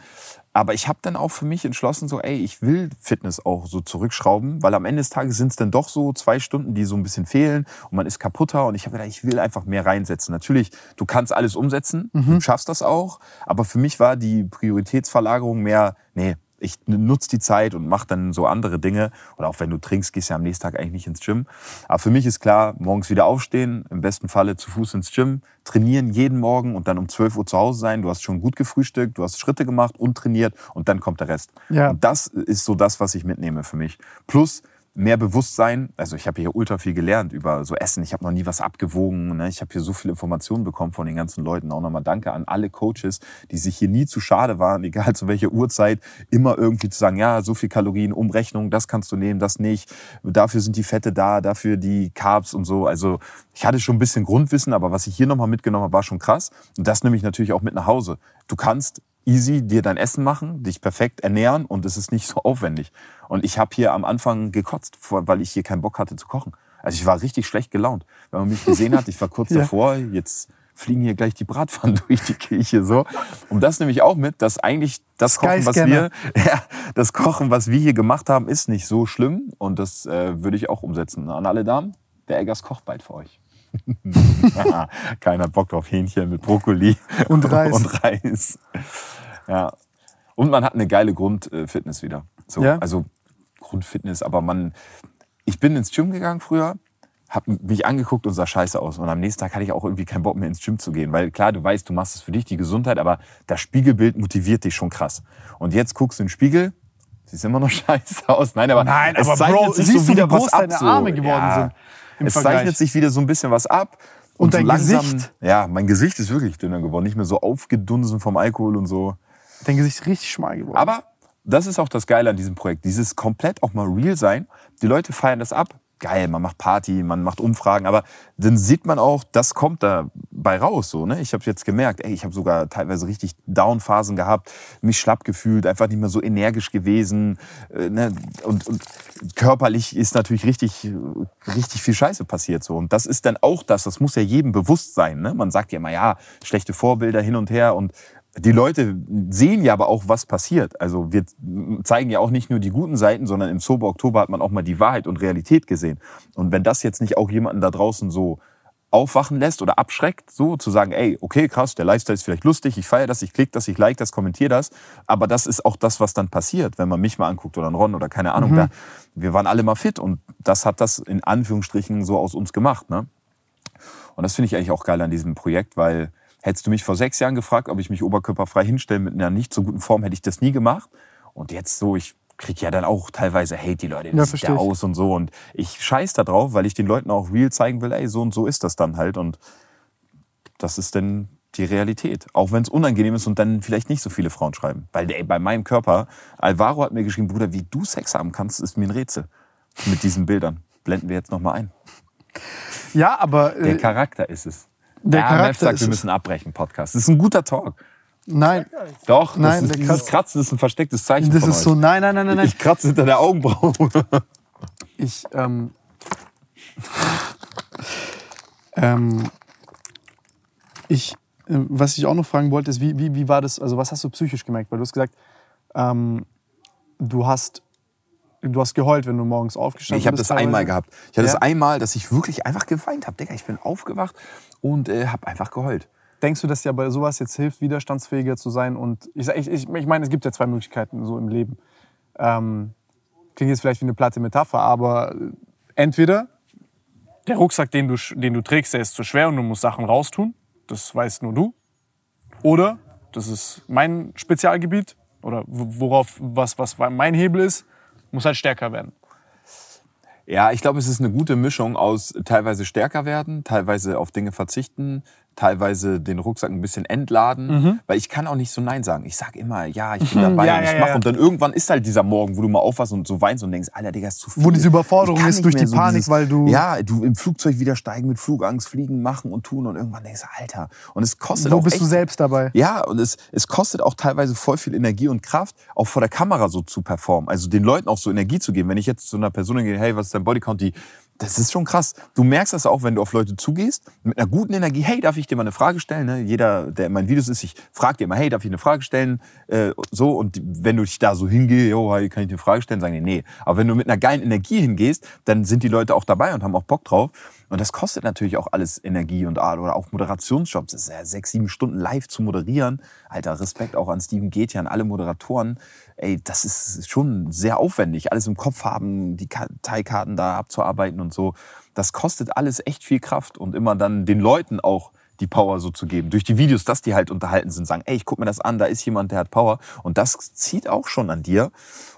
aber ich habe dann auch für mich entschlossen, so ey, ich will Fitness auch so zurückschrauben, weil am Ende des Tages sind es dann doch so zwei Stunden, die so ein bisschen fehlen und man ist kaputter und ich habe gedacht, ich will einfach mehr reinsetzen. Natürlich, du kannst alles umsetzen, mhm. du schaffst das auch, aber für mich war die Prioritätsverlagerung mehr, nee, ich nutze die Zeit und mache dann so andere Dinge. Oder auch wenn du trinkst, gehst du ja am nächsten Tag eigentlich nicht ins Gym. Aber für mich ist klar, morgens wieder aufstehen, im besten Falle zu Fuß ins Gym, trainieren jeden Morgen und dann um 12 Uhr zu Hause sein. Du hast schon gut gefrühstückt, du hast Schritte gemacht und trainiert und dann kommt der Rest. Ja. Und das ist so das, was ich mitnehme für mich. Plus, mehr Bewusstsein. Also ich habe hier ultra viel gelernt über so Essen. Ich habe noch nie was abgewogen. Ne? Ich habe hier so viele Informationen bekommen von den ganzen Leuten. Auch nochmal danke an alle Coaches, die sich hier nie zu schade waren, egal zu welcher Uhrzeit, immer irgendwie zu sagen, ja, so viel Kalorien, Umrechnung, das kannst du nehmen, das nicht. Dafür sind die Fette da, dafür die Carbs und so. Also ich hatte schon ein bisschen Grundwissen, aber was ich hier nochmal mitgenommen habe, war schon krass. Und das nehme ich natürlich auch mit nach Hause. Du kannst easy dir dein Essen machen, dich perfekt ernähren und es ist nicht so aufwendig. Und ich habe hier am Anfang gekotzt, weil ich hier keinen Bock hatte zu kochen. Also ich war richtig schlecht gelaunt. Wenn man mich gesehen hat, ich war kurz ja. davor, jetzt fliegen hier gleich die Bratpfannen durch die Kirche so. Und das nehme ich auch mit, dass eigentlich das Kochen, was wir, ja, das Kochen, was wir hier gemacht haben, ist nicht so schlimm. Und das äh, würde ich auch umsetzen. An alle Damen, der Eggers kocht bald für euch. Keiner Bock drauf Hähnchen mit Brokkoli und Reis. und Reis. Ja. Und man hat eine geile Grundfitness wieder. So, ja? Also Grundfitness, aber man, ich bin ins Gym gegangen früher, habe mich angeguckt und sah scheiße aus. Und am nächsten Tag hatte ich auch irgendwie keinen Bock mehr ins Gym zu gehen. Weil klar, du weißt, du machst es für dich, die Gesundheit, aber das Spiegelbild motiviert dich schon krass. Und jetzt guckst du in den Spiegel, siehst immer noch scheiße aus. Nein, aber, Nein, aber es Bro, sich so wieder was ab. Deine Arme geworden ja. sind es Vergleich. zeichnet sich wieder so ein bisschen was ab. Und, und dein so langsam, Gesicht? Ja, mein Gesicht ist wirklich dünner geworden. Nicht mehr so aufgedunsen vom Alkohol und so. Dein Gesicht ist richtig schmal geworden. Aber das ist auch das Geile an diesem Projekt. Dieses komplett auch mal real sein. Die Leute feiern das ab geil, man macht Party, man macht Umfragen, aber dann sieht man auch, das kommt dabei raus. So, ne? Ich habe jetzt gemerkt, ey, ich habe sogar teilweise richtig Down-Phasen gehabt, mich schlapp gefühlt, einfach nicht mehr so energisch gewesen. Äh, ne? und, und körperlich ist natürlich richtig, richtig viel Scheiße passiert. So. Und das ist dann auch das, das muss ja jedem bewusst sein. Ne? Man sagt ja immer, ja, schlechte Vorbilder hin und her und die Leute sehen ja aber auch, was passiert. Also wir zeigen ja auch nicht nur die guten Seiten, sondern im Sober Oktober hat man auch mal die Wahrheit und Realität gesehen. Und wenn das jetzt nicht auch jemanden da draußen so aufwachen lässt oder abschreckt, so zu sagen, ey, okay, krass, der Lifestyle ist vielleicht lustig, ich feiere das, ich klicke das, ich like das, kommentiere das, aber das ist auch das, was dann passiert, wenn man mich mal anguckt oder einen Ron oder keine Ahnung, da, wir waren alle mal fit und das hat das in Anführungsstrichen so aus uns gemacht, ne? Und das finde ich eigentlich auch geil an diesem Projekt, weil hättest du mich vor sechs Jahren gefragt, ob ich mich oberkörperfrei hinstelle mit einer nicht so guten Form, hätte ich das nie gemacht. Und jetzt so, ich krieg ja dann auch teilweise Hate, die Leute, Ja, wie sieht der ich. aus und so. Und ich scheiß da drauf, weil ich den Leuten auch real zeigen will, ey, so und so ist das dann halt. Und das ist dann die Realität. Auch wenn es unangenehm ist und dann vielleicht nicht so viele Frauen schreiben. Weil ey, bei meinem Körper, Alvaro hat mir geschrieben, Bruder, wie du Sex haben kannst, ist mir ein Rätsel. Mit diesen Bildern. Blenden wir jetzt nochmal ein. Ja, aber Der äh, Charakter ist es. der ja, Charakter sagt, wir müssen abbrechen, Podcast. Das ist ein guter Talk. Nein, Doch, Nein, das der ist, dieses Kratz- Kratzen ist ein verstecktes Zeichen das ist euch. so, nein, nein, nein, nein, nein. Ich kratze hinter der Augenbraue. Ich, ähm, ähm, ich, äh, was ich auch noch fragen wollte, ist, wie, wie, wie war das, also was hast du psychisch gemerkt? Weil du hast gesagt, ähm, du hast, du hast geheult, wenn du morgens aufgestanden Ich habe bist. das einmal gehabt. Ich hatte Ja. das einmal, dass ich wirklich einfach geweint habe. Digga, ich bin aufgewacht und äh, habe einfach geheult. Denkst du, dass dir bei sowas jetzt hilft, widerstandsfähiger zu sein? Und ich, ich, ich, ich meine, es gibt ja zwei Möglichkeiten so im Leben. Ähm, klingt jetzt vielleicht wie eine platte Metapher, aber entweder der Rucksack, den du, den du trägst, der ist zu schwer und du musst Sachen raustun. Das weißt nur du. Oder, das ist mein Spezialgebiet, oder worauf, was, was mein Hebel ist, muss halt stärker werden. Ja, ich glaube, es ist eine gute Mischung aus teilweise stärker werden, teilweise auf Dinge verzichten, teilweise den Rucksack ein bisschen entladen, weil ich kann auch nicht so Nein sagen. Ich sag immer, ja, ich bin dabei Ja, und ich ja, mach ja. und dann irgendwann ist halt dieser Morgen, wo du mal aufwachst und so weinst und denkst, Alter, Digga, ist zu viel. Wo diese Überforderung ist durch die Panik, weil du- Ja, du im Flugzeug wieder steigen mit Flugangst, fliegen, machen und tun und irgendwann denkst du, Alter, und es kostet Wo auch bist echt du selbst dabei? ja, und es, es kostet auch teilweise voll viel Energie und Kraft, auch vor der Kamera so zu performen. Also den Leuten auch so Energie zu geben. Wenn ich jetzt zu einer Person gehe, hey, was ist dein Bodycount? Die, das ist schon krass. Du merkst das auch, wenn du auf Leute zugehst, mit einer guten Energie, hey, darf ich dir mal eine Frage stellen? Ne? Jeder, der in meinen Videos ist, ich frage dir immer, hey, darf ich eine Frage stellen? Äh, so, und wenn du dich da so hingehst, jo, hey, kann ich dir eine Frage stellen? Sagen die, nee. Aber wenn du mit einer geilen Energie hingehst, dann sind die Leute auch dabei und haben auch Bock drauf. Und das kostet natürlich auch alles Energie und Art oder auch Moderationsjobs. Das ist ja sechs, sieben Stunden live zu moderieren. Alter, Respekt auch an Steven Getty, an alle Moderatoren. Ey, das ist schon sehr aufwendig. Alles im Kopf haben, die Karteikarten da abzuarbeiten und so. Das kostet alles echt viel Kraft und immer dann den Leuten auch die Power so zu geben. Durch die Videos, dass die halt unterhalten sind, sagen, ey, ich guck mir das an, da ist jemand, der hat Power. Und das zieht auch schon an dir.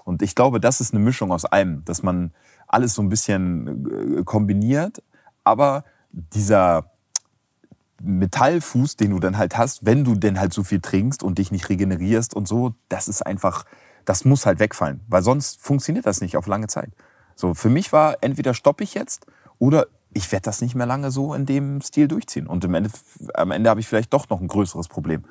Und ich glaube, das ist eine Mischung aus allem, dass man alles so ein bisschen äh, kombiniert, aber dieser Metallfuß, den du dann halt hast, wenn du denn halt so viel trinkst und dich nicht regenerierst und so, das ist einfach, das muss halt wegfallen, weil sonst funktioniert das nicht auf lange Zeit. So, für mich war entweder stoppe ich jetzt oder ich werde das nicht mehr lange so in dem Stil durchziehen. Und am Ende, am Ende habe ich vielleicht doch noch ein größeres Problem,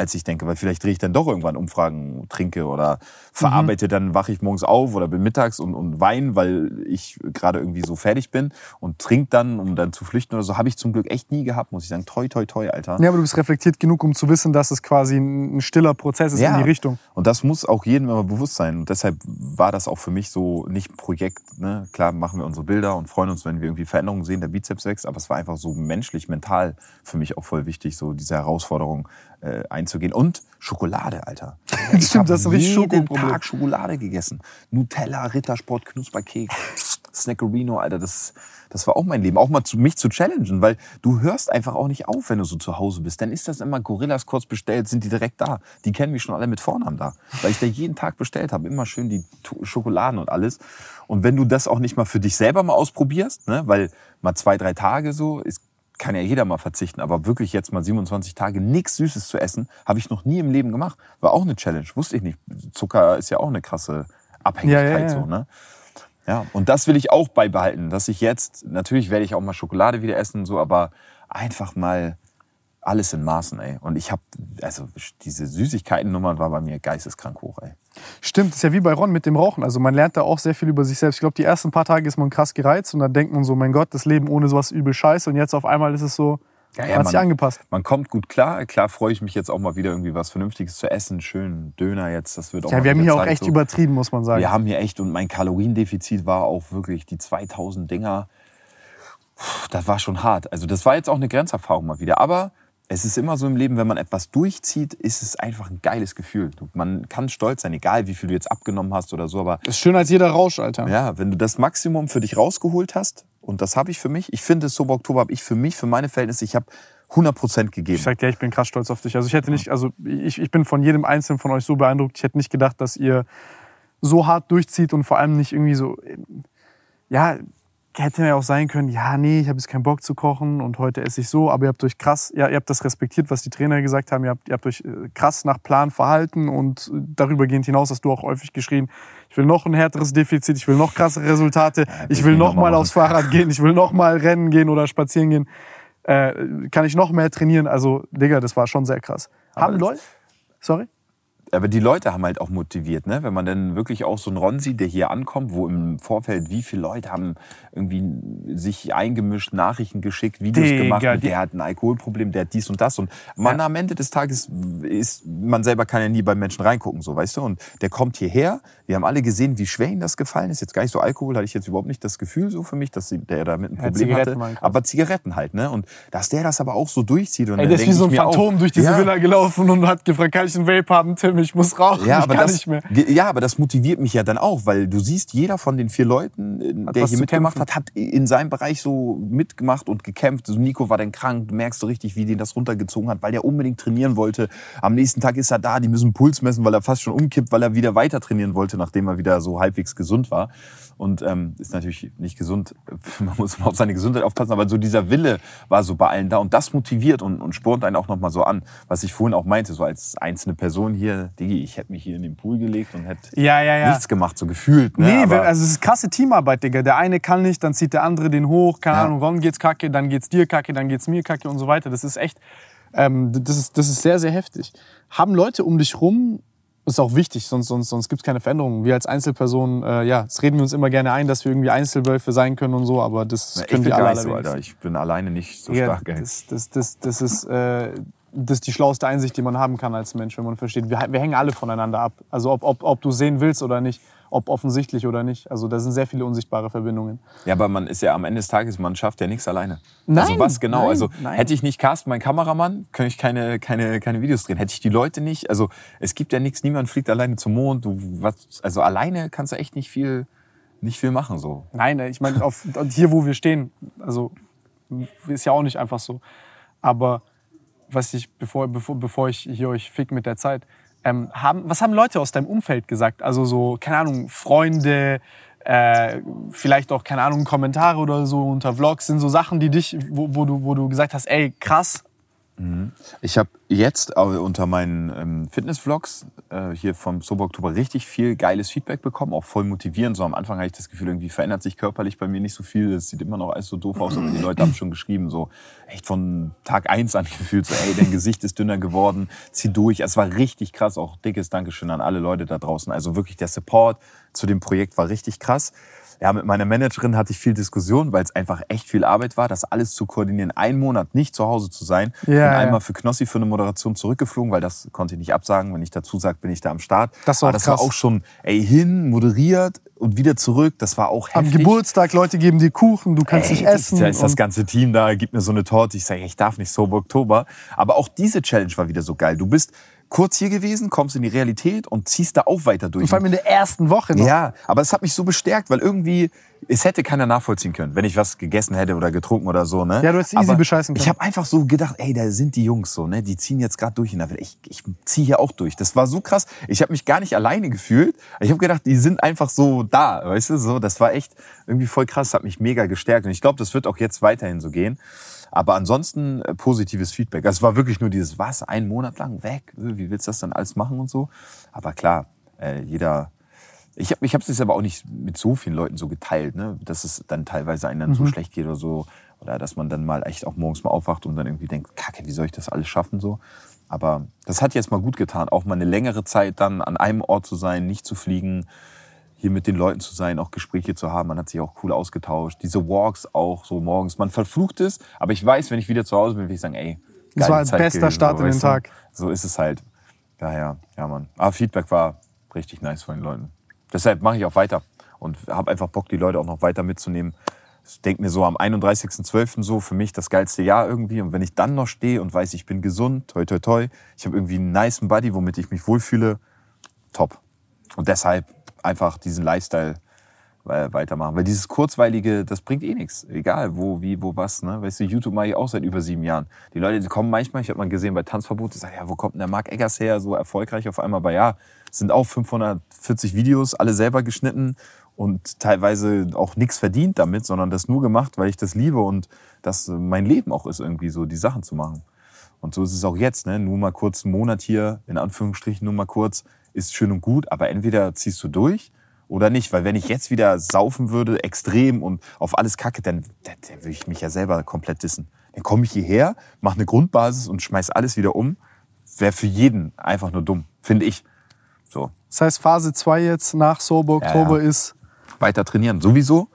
als ich denke, weil vielleicht drehe ich dann doch irgendwann Umfragen, trinke oder verarbeite, dann wache ich morgens auf oder bin mittags und, und weine, weil ich gerade irgendwie so fertig bin und trinke dann, um dann zu flüchten oder so. Habe ich zum Glück echt nie gehabt, muss ich sagen. Toi, toi, toi, Alter. Ja, aber du bist reflektiert genug, um zu wissen, dass es quasi ein stiller Prozess ist in die Richtung. Und das muss auch jedem immer bewusst sein. Und deshalb war das auch für mich so nicht ein Projekt. Ne? Klar machen wir unsere Bilder und freuen uns, wenn wir irgendwie Veränderungen sehen, der Bizeps wächst. Aber es war einfach so menschlich, mental für mich auch voll wichtig, so diese Herausforderung äh, einzugehen. Und Schokolade, Alter. Ich Stimmt, das ist richtig jeden. Tag Schokolade gegessen. Nutella, Rittersport, Knusperkeks, Snackerino, Alter. Das, das war auch mein Leben. Auch mal zu, mich zu challengen, weil du hörst einfach auch nicht auf, wenn du so zu Hause bist. Dann ist das immer Gorillas kurz bestellt, sind die direkt da. Die kennen mich schon alle mit Vornamen da. Weil ich da jeden Tag bestellt habe. Immer schön die Schokoladen und alles. Und wenn du das auch nicht mal für dich selber mal ausprobierst, ne, weil mal zwei, drei Tage so, ist, kann ja jeder mal verzichten, aber wirklich jetzt mal 27 Tage nichts Süßes zu essen, habe ich noch nie im Leben gemacht. War auch eine Challenge, wusste ich nicht. Zucker ist ja auch eine krasse Abhängigkeit Ja, ja, ja. so, ne? Ja, und das will ich auch beibehalten, dass ich jetzt, natürlich werde ich auch mal Schokolade wieder essen so, aber einfach mal alles in Maßen, ey. Und ich habe, also diese Süßigkeiten-Nummer war bei mir geisteskrank hoch, ey. Stimmt, ist ja wie bei Ron mit dem Rauchen. Also man lernt da auch sehr viel über sich selbst. Ich glaube, die ersten paar Tage ist man krass gereizt und dann denkt man so, mein Gott, das Leben ohne sowas übel scheiße. Und jetzt auf einmal ist es so, Ja, man hat sich angepasst. Man kommt gut klar. Klar freue ich mich jetzt auch mal wieder irgendwie was Vernünftiges zu essen. Schön Döner jetzt, das wird auch Ja, wir haben hier auch Zeit, echt so. übertrieben, muss man sagen. Wir haben hier echt, und mein Kaloriendefizit war auch wirklich die 2000 Dinger. das war schon hart. Also das war jetzt auch eine Grenzerfahrung mal wieder. Aber es ist immer so im Leben, wenn man etwas durchzieht, ist es einfach ein geiles Gefühl. Man kann stolz sein, egal wie viel du jetzt abgenommen hast oder so. Aber Das ist schöner als jeder Rausch, Alter. ja, wenn du das Maximum für dich rausgeholt hast, und das habe ich für mich, ich finde, Sober Oktober habe ich für mich, für meine Verhältnisse, ich habe 100 Prozent gegeben. Ich sag dir, ich bin krass stolz auf dich. Also ich hätte nicht, also ich, ich bin von jedem Einzelnen von euch so beeindruckt. Ich hätte nicht gedacht, dass ihr so hart durchzieht und vor allem nicht irgendwie so, ja, hätte ja auch sein können, ja, nee, ich habe jetzt keinen Bock zu kochen und heute esse ich so, aber ihr habt euch krass, ja, ihr habt das respektiert, was die Trainer gesagt haben, ihr habt, ihr habt euch äh, krass nach Plan verhalten und darübergehend hinaus hast du auch häufig geschrien, ich will noch ein härteres Defizit, ich will noch krassere Resultate, ich will noch mal aufs Fahrrad gehen, ich will noch mal rennen gehen oder spazieren gehen, äh, kann ich noch mehr trainieren, also Digga, das war schon sehr krass. Aber Haben Leute, sorry? Aber die Leute haben halt auch motiviert, ne? Wenn man dann wirklich auch so einen Ron sieht, der hier ankommt, wo im Vorfeld wie viele Leute haben irgendwie sich eingemischt, Nachrichten geschickt, Videos Digga, gemacht, mit der hat ein Alkoholproblem, der hat dies und das. Und man Ja. am Ende des Tages ist, man selber kann ja nie bei Menschen reingucken, so, weißt du? Und der kommt hierher, wir haben alle gesehen, wie schwer ihm das gefallen ist. Jetzt gar nicht so Alkohol, hatte ich jetzt überhaupt nicht das Gefühl so für mich, dass der damit ein Ja, Problem Zigaretten hatte. Aber Zigaretten halt, ne? Und dass der das aber auch so durchzieht. Und Ey, der ist wie so ein mir auch, Phantom durch diese ja, Villa gelaufen und hat gefragt, kann ich einen Vape haben, Tim? Ich muss rauchen, Ja, ich aber kann das, nicht mehr. ja, aber das motiviert mich ja dann auch, weil du siehst, jeder von den vier Leuten, äh, Hat der hier mitgemacht kämpfen. hat, hat in seinem Bereich so mitgemacht und gekämpft. Also Nico war dann krank, du merkst so richtig, wie den das runtergezogen hat, weil der unbedingt trainieren wollte. Am nächsten Tag ist er da, die müssen Puls messen, weil er fast schon umkippt, weil er wieder weiter trainieren wollte, nachdem er wieder so halbwegs gesund war. Und ähm, ist natürlich nicht gesund, man muss immer auf seine Gesundheit aufpassen, aber so dieser Wille war so bei allen da und das motiviert und, und spornt einen auch nochmal so an. Was ich vorhin auch meinte, so als einzelne Person hier, Digi, ich hätte mich hier in den Pool gelegt und hätte Ja, ja, ja. nichts gemacht, so gefühlt. Ne? Nee, Aber also es ist krasse Teamarbeit, Digga. Der eine kann nicht, dann zieht der andere den hoch. Keine. Ahnung, Ron geht's kacke, dann geht's dir kacke, dann geht's mir kacke und so weiter. Das ist echt, ähm, das, ist, das ist sehr, sehr heftig. Haben Leute um dich rum, das ist auch wichtig, sonst, sonst, sonst gibt's keine Veränderungen. Wir als Einzelpersonen, äh, ja, das reden wir uns immer gerne ein, dass wir irgendwie Einzelwölfe sein können und so, aber das ich können gar alle nicht so. Alter. Ich bin alleine nicht so Ja, stark. ey. das, das, das, das, ist, äh, das ist die schlauste Einsicht, die man haben kann als Mensch, wenn man versteht. Wir, wir hängen alle voneinander ab. Also ob, ob, ob du sehen willst oder nicht, ob offensichtlich oder nicht. Also da sind sehr viele unsichtbare Verbindungen. Ja, aber man ist ja am Ende des Tages, man schafft ja nichts alleine. Nein, also was genau? nein, also nein. hätte ich nicht Carsten, mein Kameramann, könnte ich keine, keine, keine Videos drehen. Hätte ich die Leute nicht, also es gibt ja nichts, niemand fliegt alleine zum Mond. Du, was, also alleine kannst du echt nicht viel, nicht viel machen so. Nein, ich meine, auf, hier, wo wir stehen, also ist ja auch nicht einfach so. Aber was ich, bevor, bevor, bevor ich hier euch fick mit der Zeit, ähm, haben, was haben Leute aus deinem Umfeld gesagt? Also so, keine Ahnung, Freunde, äh, vielleicht auch, keine Ahnung, Kommentare oder so unter Vlogs, sind so Sachen, die dich, wo, wo, du, wo du gesagt hast, ey, krass, Ich habe jetzt äh, unter meinen ähm, Fitness-Vlogs äh, hier vom Sober Oktober richtig viel geiles Feedback bekommen, auch voll motivierend. So am Anfang hatte ich das Gefühl, irgendwie verändert sich körperlich bei mir nicht so viel. Es sieht immer noch alles so doof aus, aber die Leute haben schon geschrieben, so echt von Tag eins an gefühlt, so ey, dein Gesicht ist dünner geworden, zieh durch. Es war richtig krass, auch dickes Dankeschön an alle Leute da draußen. Also wirklich der Support zu dem Projekt war richtig krass. Ja, mit meiner Managerin hatte ich viel Diskussion, weil es einfach echt viel Arbeit war, das alles zu koordinieren, einen Monat nicht zu Hause zu sein. Ja, ja. einmal für Knossi für eine Moderation zurückgeflogen, weil das konnte ich nicht absagen. Wenn ich dazu sage, bin ich da am Start. Das war Aber auch das war krass. auch schon, ey, hin, moderiert und wieder zurück. Das war auch am heftig. Geburtstag, Leute geben dir Kuchen, du kannst Ey, nicht essen. Da ist das ganze Team da, gibt mir so eine Torte. Ich sage, ich darf nicht Sober Oktober. Aber auch diese Challenge war wieder so geil. Du bist kurz hier gewesen, kommst in die Realität und ziehst da auch weiter durch. und vor allem in der ersten Woche noch. Ja, aber es hat mich so bestärkt, weil irgendwie, es hätte keiner nachvollziehen können, wenn ich was gegessen hätte oder getrunken oder so, ne? Ja, du hättest easy bescheißen können. Ich habe einfach so gedacht, ey, da sind die Jungs so, ne? Die ziehen jetzt gerade durch in der Welt. Ich, ich ziehe hier auch durch. Das war so krass. Ich habe mich gar nicht alleine gefühlt. Ich habe gedacht, die sind einfach so da, weißt du? So, das war echt irgendwie voll krass. Hat mich mega gestärkt. Und ich glaube, das wird auch jetzt weiterhin so gehen. Aber ansonsten äh, positives Feedback. Also Es war wirklich nur dieses, was, einen Monat lang weg? Wie willst du das dann alles machen und so? Aber klar, äh, jeder, ich habe ich es jetzt aber auch nicht mit so vielen Leuten so geteilt, ne? dass es dann teilweise einem dann so schlecht geht oder so. Oder dass man dann mal echt auch morgens mal aufwacht und dann irgendwie denkt, kacke, wie soll ich das alles schaffen so. Aber das hat jetzt mal gut getan, auch mal eine längere Zeit dann an einem Ort zu sein, nicht zu fliegen, hier mit den Leuten zu sein, auch Gespräche zu haben. Man hat sich auch cool ausgetauscht. Diese Walks auch so morgens. Man verflucht es, aber ich weiß, wenn ich wieder zu Hause bin, will ich sagen, ey, Das war ein Zeit bester gewesen, Start in den du? Tag. So ist es halt. Daher, ja, Mann. Aber Feedback war richtig nice von den Leuten. Deshalb mache ich auch weiter und habe einfach Bock, die Leute auch noch weiter mitzunehmen. Ich denke mir so am 31.12. so für mich das geilste Jahr irgendwie. Und wenn ich dann noch stehe und weiß, ich bin gesund, toi toi toi, ich habe irgendwie einen niceen Buddy, womit ich mich wohlfühle, top. Und deshalb einfach diesen Lifestyle äh, weitermachen. Weil dieses Kurzweilige, das bringt eh nichts. Egal wo, wie, wo, was. Ne? Weißt du, YouTube mache ich auch seit über sieben Jahren. Die Leute die kommen manchmal, ich habe mal gesehen bei Tanzverbot, die sagen, ja, wo kommt denn der Marc Eggers her, so erfolgreich auf einmal. Aber ja, sind auch 540 Videos, alle selber geschnitten und teilweise auch nichts verdient damit, sondern das nur gemacht, weil ich das liebe und das mein Leben auch ist, irgendwie so die Sachen zu machen. Und so ist es auch jetzt, ne? Nur mal kurz einen Monat hier, in Anführungsstrichen, nur mal kurz, ist schön und gut, aber entweder ziehst du durch oder nicht. Weil wenn ich jetzt wieder saufen würde, extrem und auf alles kacke, dann, dann, dann würde ich mich ja selber komplett dissen. Dann komme ich hierher, mache eine Grundbasis und schmeiß alles wieder um. Wäre für jeden einfach nur dumm, finde ich. So. Das heißt, Phase 2 jetzt nach Sober Oktober Ja, ja. ist. Weiter trainieren, sowieso.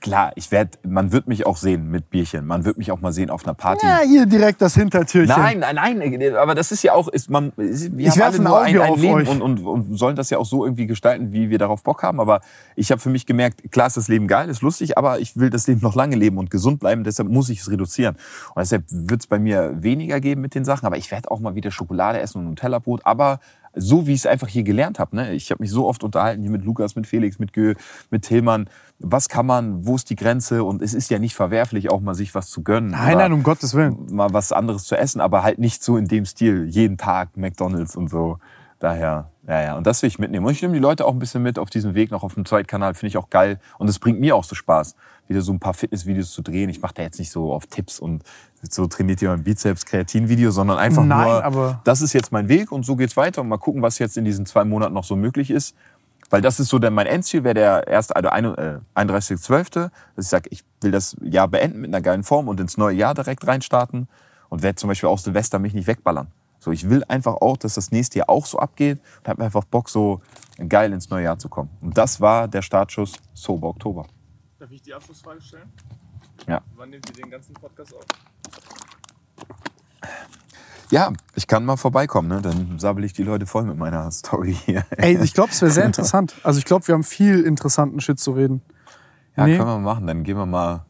Klar, ich werd, man wird mich auch sehen mit Bierchen. Man wird mich auch mal sehen auf einer Party. Ja, hier direkt das Hintertürchen. Nein, nein, nein, aber das ist ja auch, ist man, wir Ich haben alle ein nur ein, Auge ein Leben und, und, und sollen das ja auch so irgendwie gestalten, wie wir darauf Bock haben. Aber ich habe für mich gemerkt, klar ist das Leben geil, ist lustig, aber ich will das Leben noch lange leben und gesund bleiben, deshalb muss ich es reduzieren. Und deshalb wird es bei mir weniger geben mit den Sachen, aber ich werde auch mal wieder Schokolade essen und Nutella-Brot, aber so wie ich es einfach hier gelernt habe. Ne? Ich habe mich so oft unterhalten hier mit Lukas, mit Felix, mit Gö, mit Tillmann. Was kann man, wo ist die Grenze? Und es ist ja nicht verwerflich, auch mal sich was zu gönnen. Nein, nein, um Gottes Willen. mal was anderes zu essen, aber halt nicht so in dem Stil. Jeden Tag McDonalds und so. Daher, ja, ja. Und das will ich mitnehmen. Und ich nehme die Leute auch ein bisschen mit auf diesem Weg noch auf dem Zweitkanal. Finde ich auch geil. Und es bringt mir auch so Spaß, wieder so ein paar Fitnessvideos zu drehen. Ich mache da jetzt nicht so auf Tipps und so trainiert ihr mein Bizeps, Kreatin-Video, sondern einfach Nein, nur, aber- das ist jetzt mein Weg und so geht's weiter. Und mal gucken, was jetzt in diesen zwei Monaten noch so möglich ist. Weil das ist so der, mein Endziel, wäre der erste, also ein- äh, 31.12., dass ich sage, ich will das Jahr beenden mit einer geilen Form und ins neue Jahr direkt reinstarten und werde zum Beispiel auch Silvester mich nicht wegballern. So, ich will einfach auch, dass das nächste Jahr auch so abgeht und habe einfach Bock, so geil ins neue Jahr zu kommen. Und das war der Startschuss Sober Oktober. Darf ich die Abschlussfrage stellen? Ja. Wann nehmt ihr den ganzen Podcast auf? Ja, ich kann mal vorbeikommen, ne? dann sabbel ich die Leute voll mit meiner Story hier. Ey, ich glaube, es wäre sehr interessant. Also ich glaube, wir haben viel interessanten Shit zu reden. Ja, Nee. können wir mal machen. Dann gehen wir mal.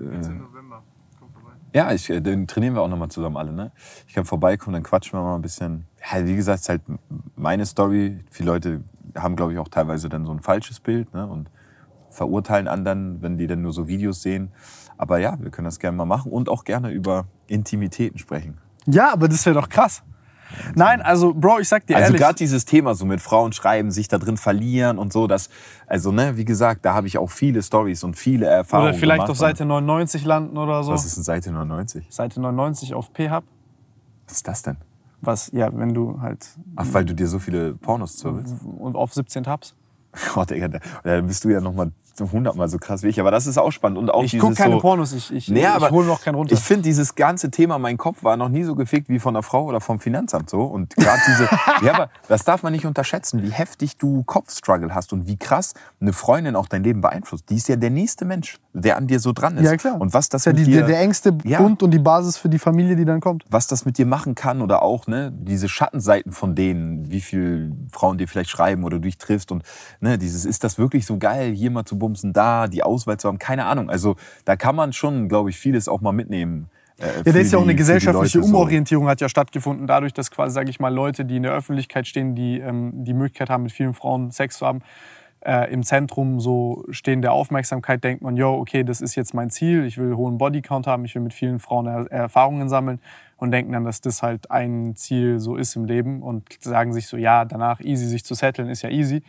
Jetzt im November. Komm vorbei. Ja, ich, äh, dann trainieren wir auch nochmal zusammen alle. Ne? Ich kann vorbeikommen, dann quatschen wir mal ein bisschen. Ja, wie gesagt, es ist halt meine Story. Viele Leute haben, glaube ich, auch teilweise dann so ein falsches Bild ne? und verurteilen anderen, wenn die dann nur so Videos sehen. Aber ja, wir können das gerne mal machen und auch gerne über Intimitäten sprechen. Ja, aber das wäre doch krass. Nein, also Bro, ich sag dir Also ehrlich. gerade dieses Thema so mit Frauen schreiben, sich da drin verlieren und so, das, also ne, wie gesagt, da habe ich auch viele Stories und viele Erfahrungen Oder vielleicht gemacht. auf Seite 99 landen oder so. Was ist denn Seite 99? Seite 99 auf P-Hub. Was ist das denn? Was, ja, wenn du halt. Ach, weil du dir so viele Pornos zwirbelst. Und auf 17 Tabs. Gott, Digga, da, bist du ja noch mal so hundertmal so krass wie ich. Aber das ist auch spannend. Und auch Ich gucke keine so, Pornos, ich, ich, Nee, ich hole noch keinen runter. Ich finde, dieses ganze Thema, mein Kopf war noch nie so gefickt wie von einer Frau oder vom Finanzamt so. Und gerade diese, ja, aber das darf man nicht unterschätzen, wie heftig du Kopfstruggle hast und wie krass eine Freundin auch dein Leben beeinflusst. Die ist ja der nächste Mensch, der an dir so dran ist. ja, klar. Und was das ist ja mit die, dir, der, der engste Ja. Grund und die Basis für die Familie, die dann kommt. was das mit dir machen kann oder auch ne, diese Schattenseiten von denen, wie viel Frauen dir vielleicht schreiben oder du dich triffst und ne, dieses ist das wirklich so geil, hier mal zu bumsen, da die Auswahl zu haben, keine Ahnung. Also da kann man schon, glaube ich, vieles auch mal mitnehmen. äh, Ja, da ist ja auch eine die gesellschaftliche Leute so. Umorientierung hat ja stattgefunden, dadurch, dass quasi, sage ich mal, Leute, die in der Öffentlichkeit stehen, die ähm, die Möglichkeit haben, mit vielen Frauen Sex zu haben, äh, im Zentrum so stehen der Aufmerksamkeit, denkt man, yo, okay, das ist jetzt mein Ziel, ich will hohen Bodycount haben, ich will mit vielen Frauen er Erfahrungen sammeln und denken dann, dass das halt ein Ziel so ist im Leben und sagen sich so, ja, danach easy sich zu setteln, ist ja easy.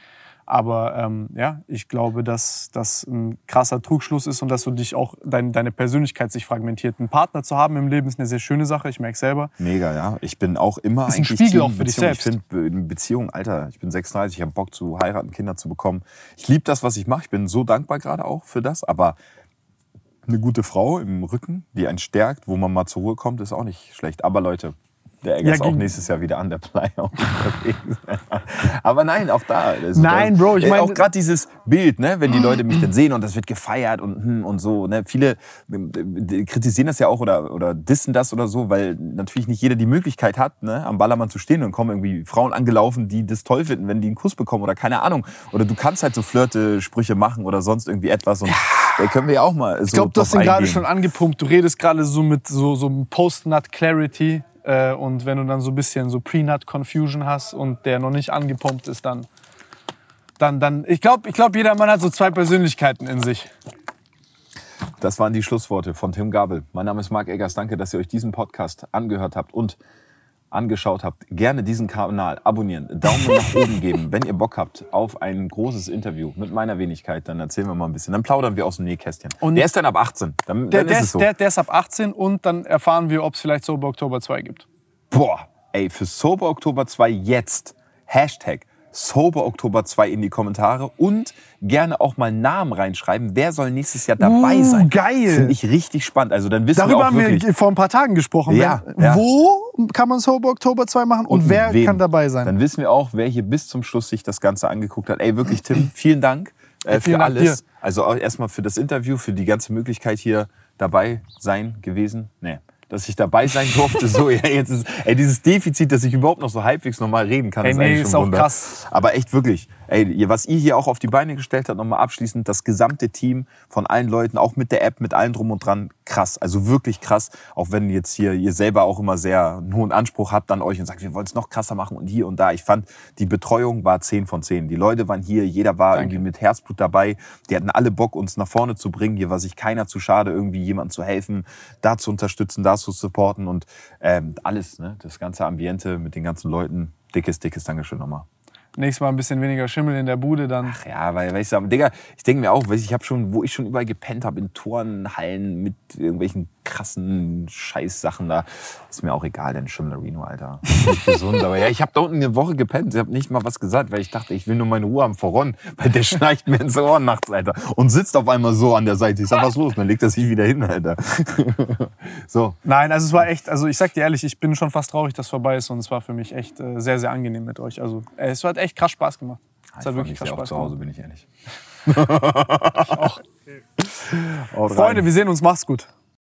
Aber ähm, ja, ich glaube, dass das ein krasser Trugschluss ist und dass du dich auch dein, deine Persönlichkeit sich fragmentiert. Einen Partner zu haben im Leben ist eine sehr schöne Sache. Ich merke selber. Mega, ja. Ich bin auch immer Ist ein Spiegel Team auch für dich selbst. Ich finde Be- Beziehung, Alter, ich bin 36, ich habe Bock zu heiraten, Kinder zu bekommen. Ich liebe das, was ich mache. Ich bin so dankbar gerade auch für das. Aber eine gute Frau im Rücken, die einen stärkt, wo man mal zur Ruhe kommt, ist auch nicht schlecht. Aber Leute, der Egger Ja, ist auch nächstes Jahr wieder an der Playa. Aber nein, auch da. Also Nein, Bro, ich äh, mein- Auch gerade dieses Bild, ne, wenn die Leute mich dann sehen und das wird gefeiert und, hm, und so. Ne, viele äh, kritisieren das ja auch oder, oder dissen das oder so, weil natürlich nicht jeder die Möglichkeit hat, ne, am Ballermann zu stehen und kommen irgendwie Frauen angelaufen, die das toll finden, wenn die einen Kuss bekommen oder keine Ahnung. Oder du kannst halt so Flirte-Sprüche machen oder sonst irgendwie etwas. Und Da können wir ja auch mal so Ich glaube, du hast ihn gerade schon angepumpt. Du redest gerade so mit so, so einem Post-Nut-Clarity. Äh, und wenn du dann so ein bisschen so Pre-Nut-Confusion hast und der noch nicht angepumpt ist, dann. dann, dann ich glaube, ich glaub, jeder Mann hat so zwei Persönlichkeiten in sich. Das waren die Schlussworte von Tim Gabel. Mein Name ist Marc Eggers. Danke, dass ihr euch diesen Podcast angehört habt und angeschaut habt. Gerne diesen Kanal abonnieren, Daumen nach oben geben. Wenn ihr Bock habt auf ein großes Interview mit meiner Wenigkeit, dann erzählen wir mal ein bisschen. Dann plaudern wir aus dem Nähkästchen. Und- der ist dann ab 18. Dann, Der, dann der, ist es so. der, der ist ab 18 und dann erfahren wir, ob es vielleicht Sober Oktober 2 gibt. Boah, ey, für Sober Oktober 2 jetzt Hashtag Sober Oktober 2 in die Kommentare und gerne auch mal Namen reinschreiben. Wer soll nächstes Jahr dabei Uh, sein? geil. Finde ich richtig spannend. Also dann wissen wir Darüber auch haben wirklich, wir vor ein paar Tagen gesprochen. Ja, Wenn- ja. Wo kann man Sober Oktober 2 machen und, mit wer wem. kann dabei sein? Dann wissen wir auch, wer hier bis zum Schluss sich das Ganze angeguckt hat. Ey, wirklich, Tim, vielen Dank äh, für Dank alles. dir. Also auch erstmal für das Interview, für die ganze Möglichkeit hier dabei sein gewesen. Nee. Dass ich dabei sein durfte, so, ja, jetzt ist, ey, dieses Defizit, dass ich überhaupt noch so halbwegs normal reden kann, Ey, ist nee, eigentlich ist schon auch Wunder. krass. Aber echt wirklich, ey, was ihr hier auch auf die Beine gestellt habt, nochmal abschließend, das gesamte Team von allen Leuten, auch mit der App, mit allem drum und dran, krass. Also wirklich krass. Auch wenn jetzt hier ihr selber auch immer sehr einen hohen Anspruch habt an euch und sagt, wir wollen es noch krasser machen und hier und da. Ich fand, die Betreuung war 10 von 10. Die Leute waren hier, jeder war irgendwie mit Herzblut dabei. Die hatten alle Bock, uns nach vorne zu bringen. Hier war sich keiner zu schade, irgendwie jemandem zu helfen, da zu unterstützen, da zu supporten und ähm, alles, ne? Das ganze Ambiente mit den ganzen Leuten. Dickes, dickes Dankeschön nochmal. Nächstes Mal ein bisschen weniger Schimmel in der Bude, dann. Ja, weil, weißt du, aber, Digga, ich denke mir auch, ich, ich habe schon, wo ich schon überall gepennt habe, in Turnhallen mit irgendwelchen krassen Scheißsachen da, ist mir auch egal, denn Schimmelerino, Alter. Nicht gesund, aber ja, ich habe da unten eine Woche gepennt, ich habe nicht mal was gesagt, weil ich dachte, ich will nur meine Ruhe haben voran, weil der schnarcht mir ins Ohr nachts, Alter, und sitzt auf einmal so an der Seite. Ich sag, was los? Dann legt er sich wieder hin, Alter. so, Nein, also es war echt, also ich sag dir ehrlich, ich bin schon fast traurig, dass es vorbei ist und es war für mich echt äh, sehr, sehr angenehm mit euch. Also äh, es hat echt krass Spaß gemacht. Es ich hat wirklich krass Spaß zu Hause, gemacht. bin ich ehrlich. ich auch. Freunde, wir sehen uns, macht's gut.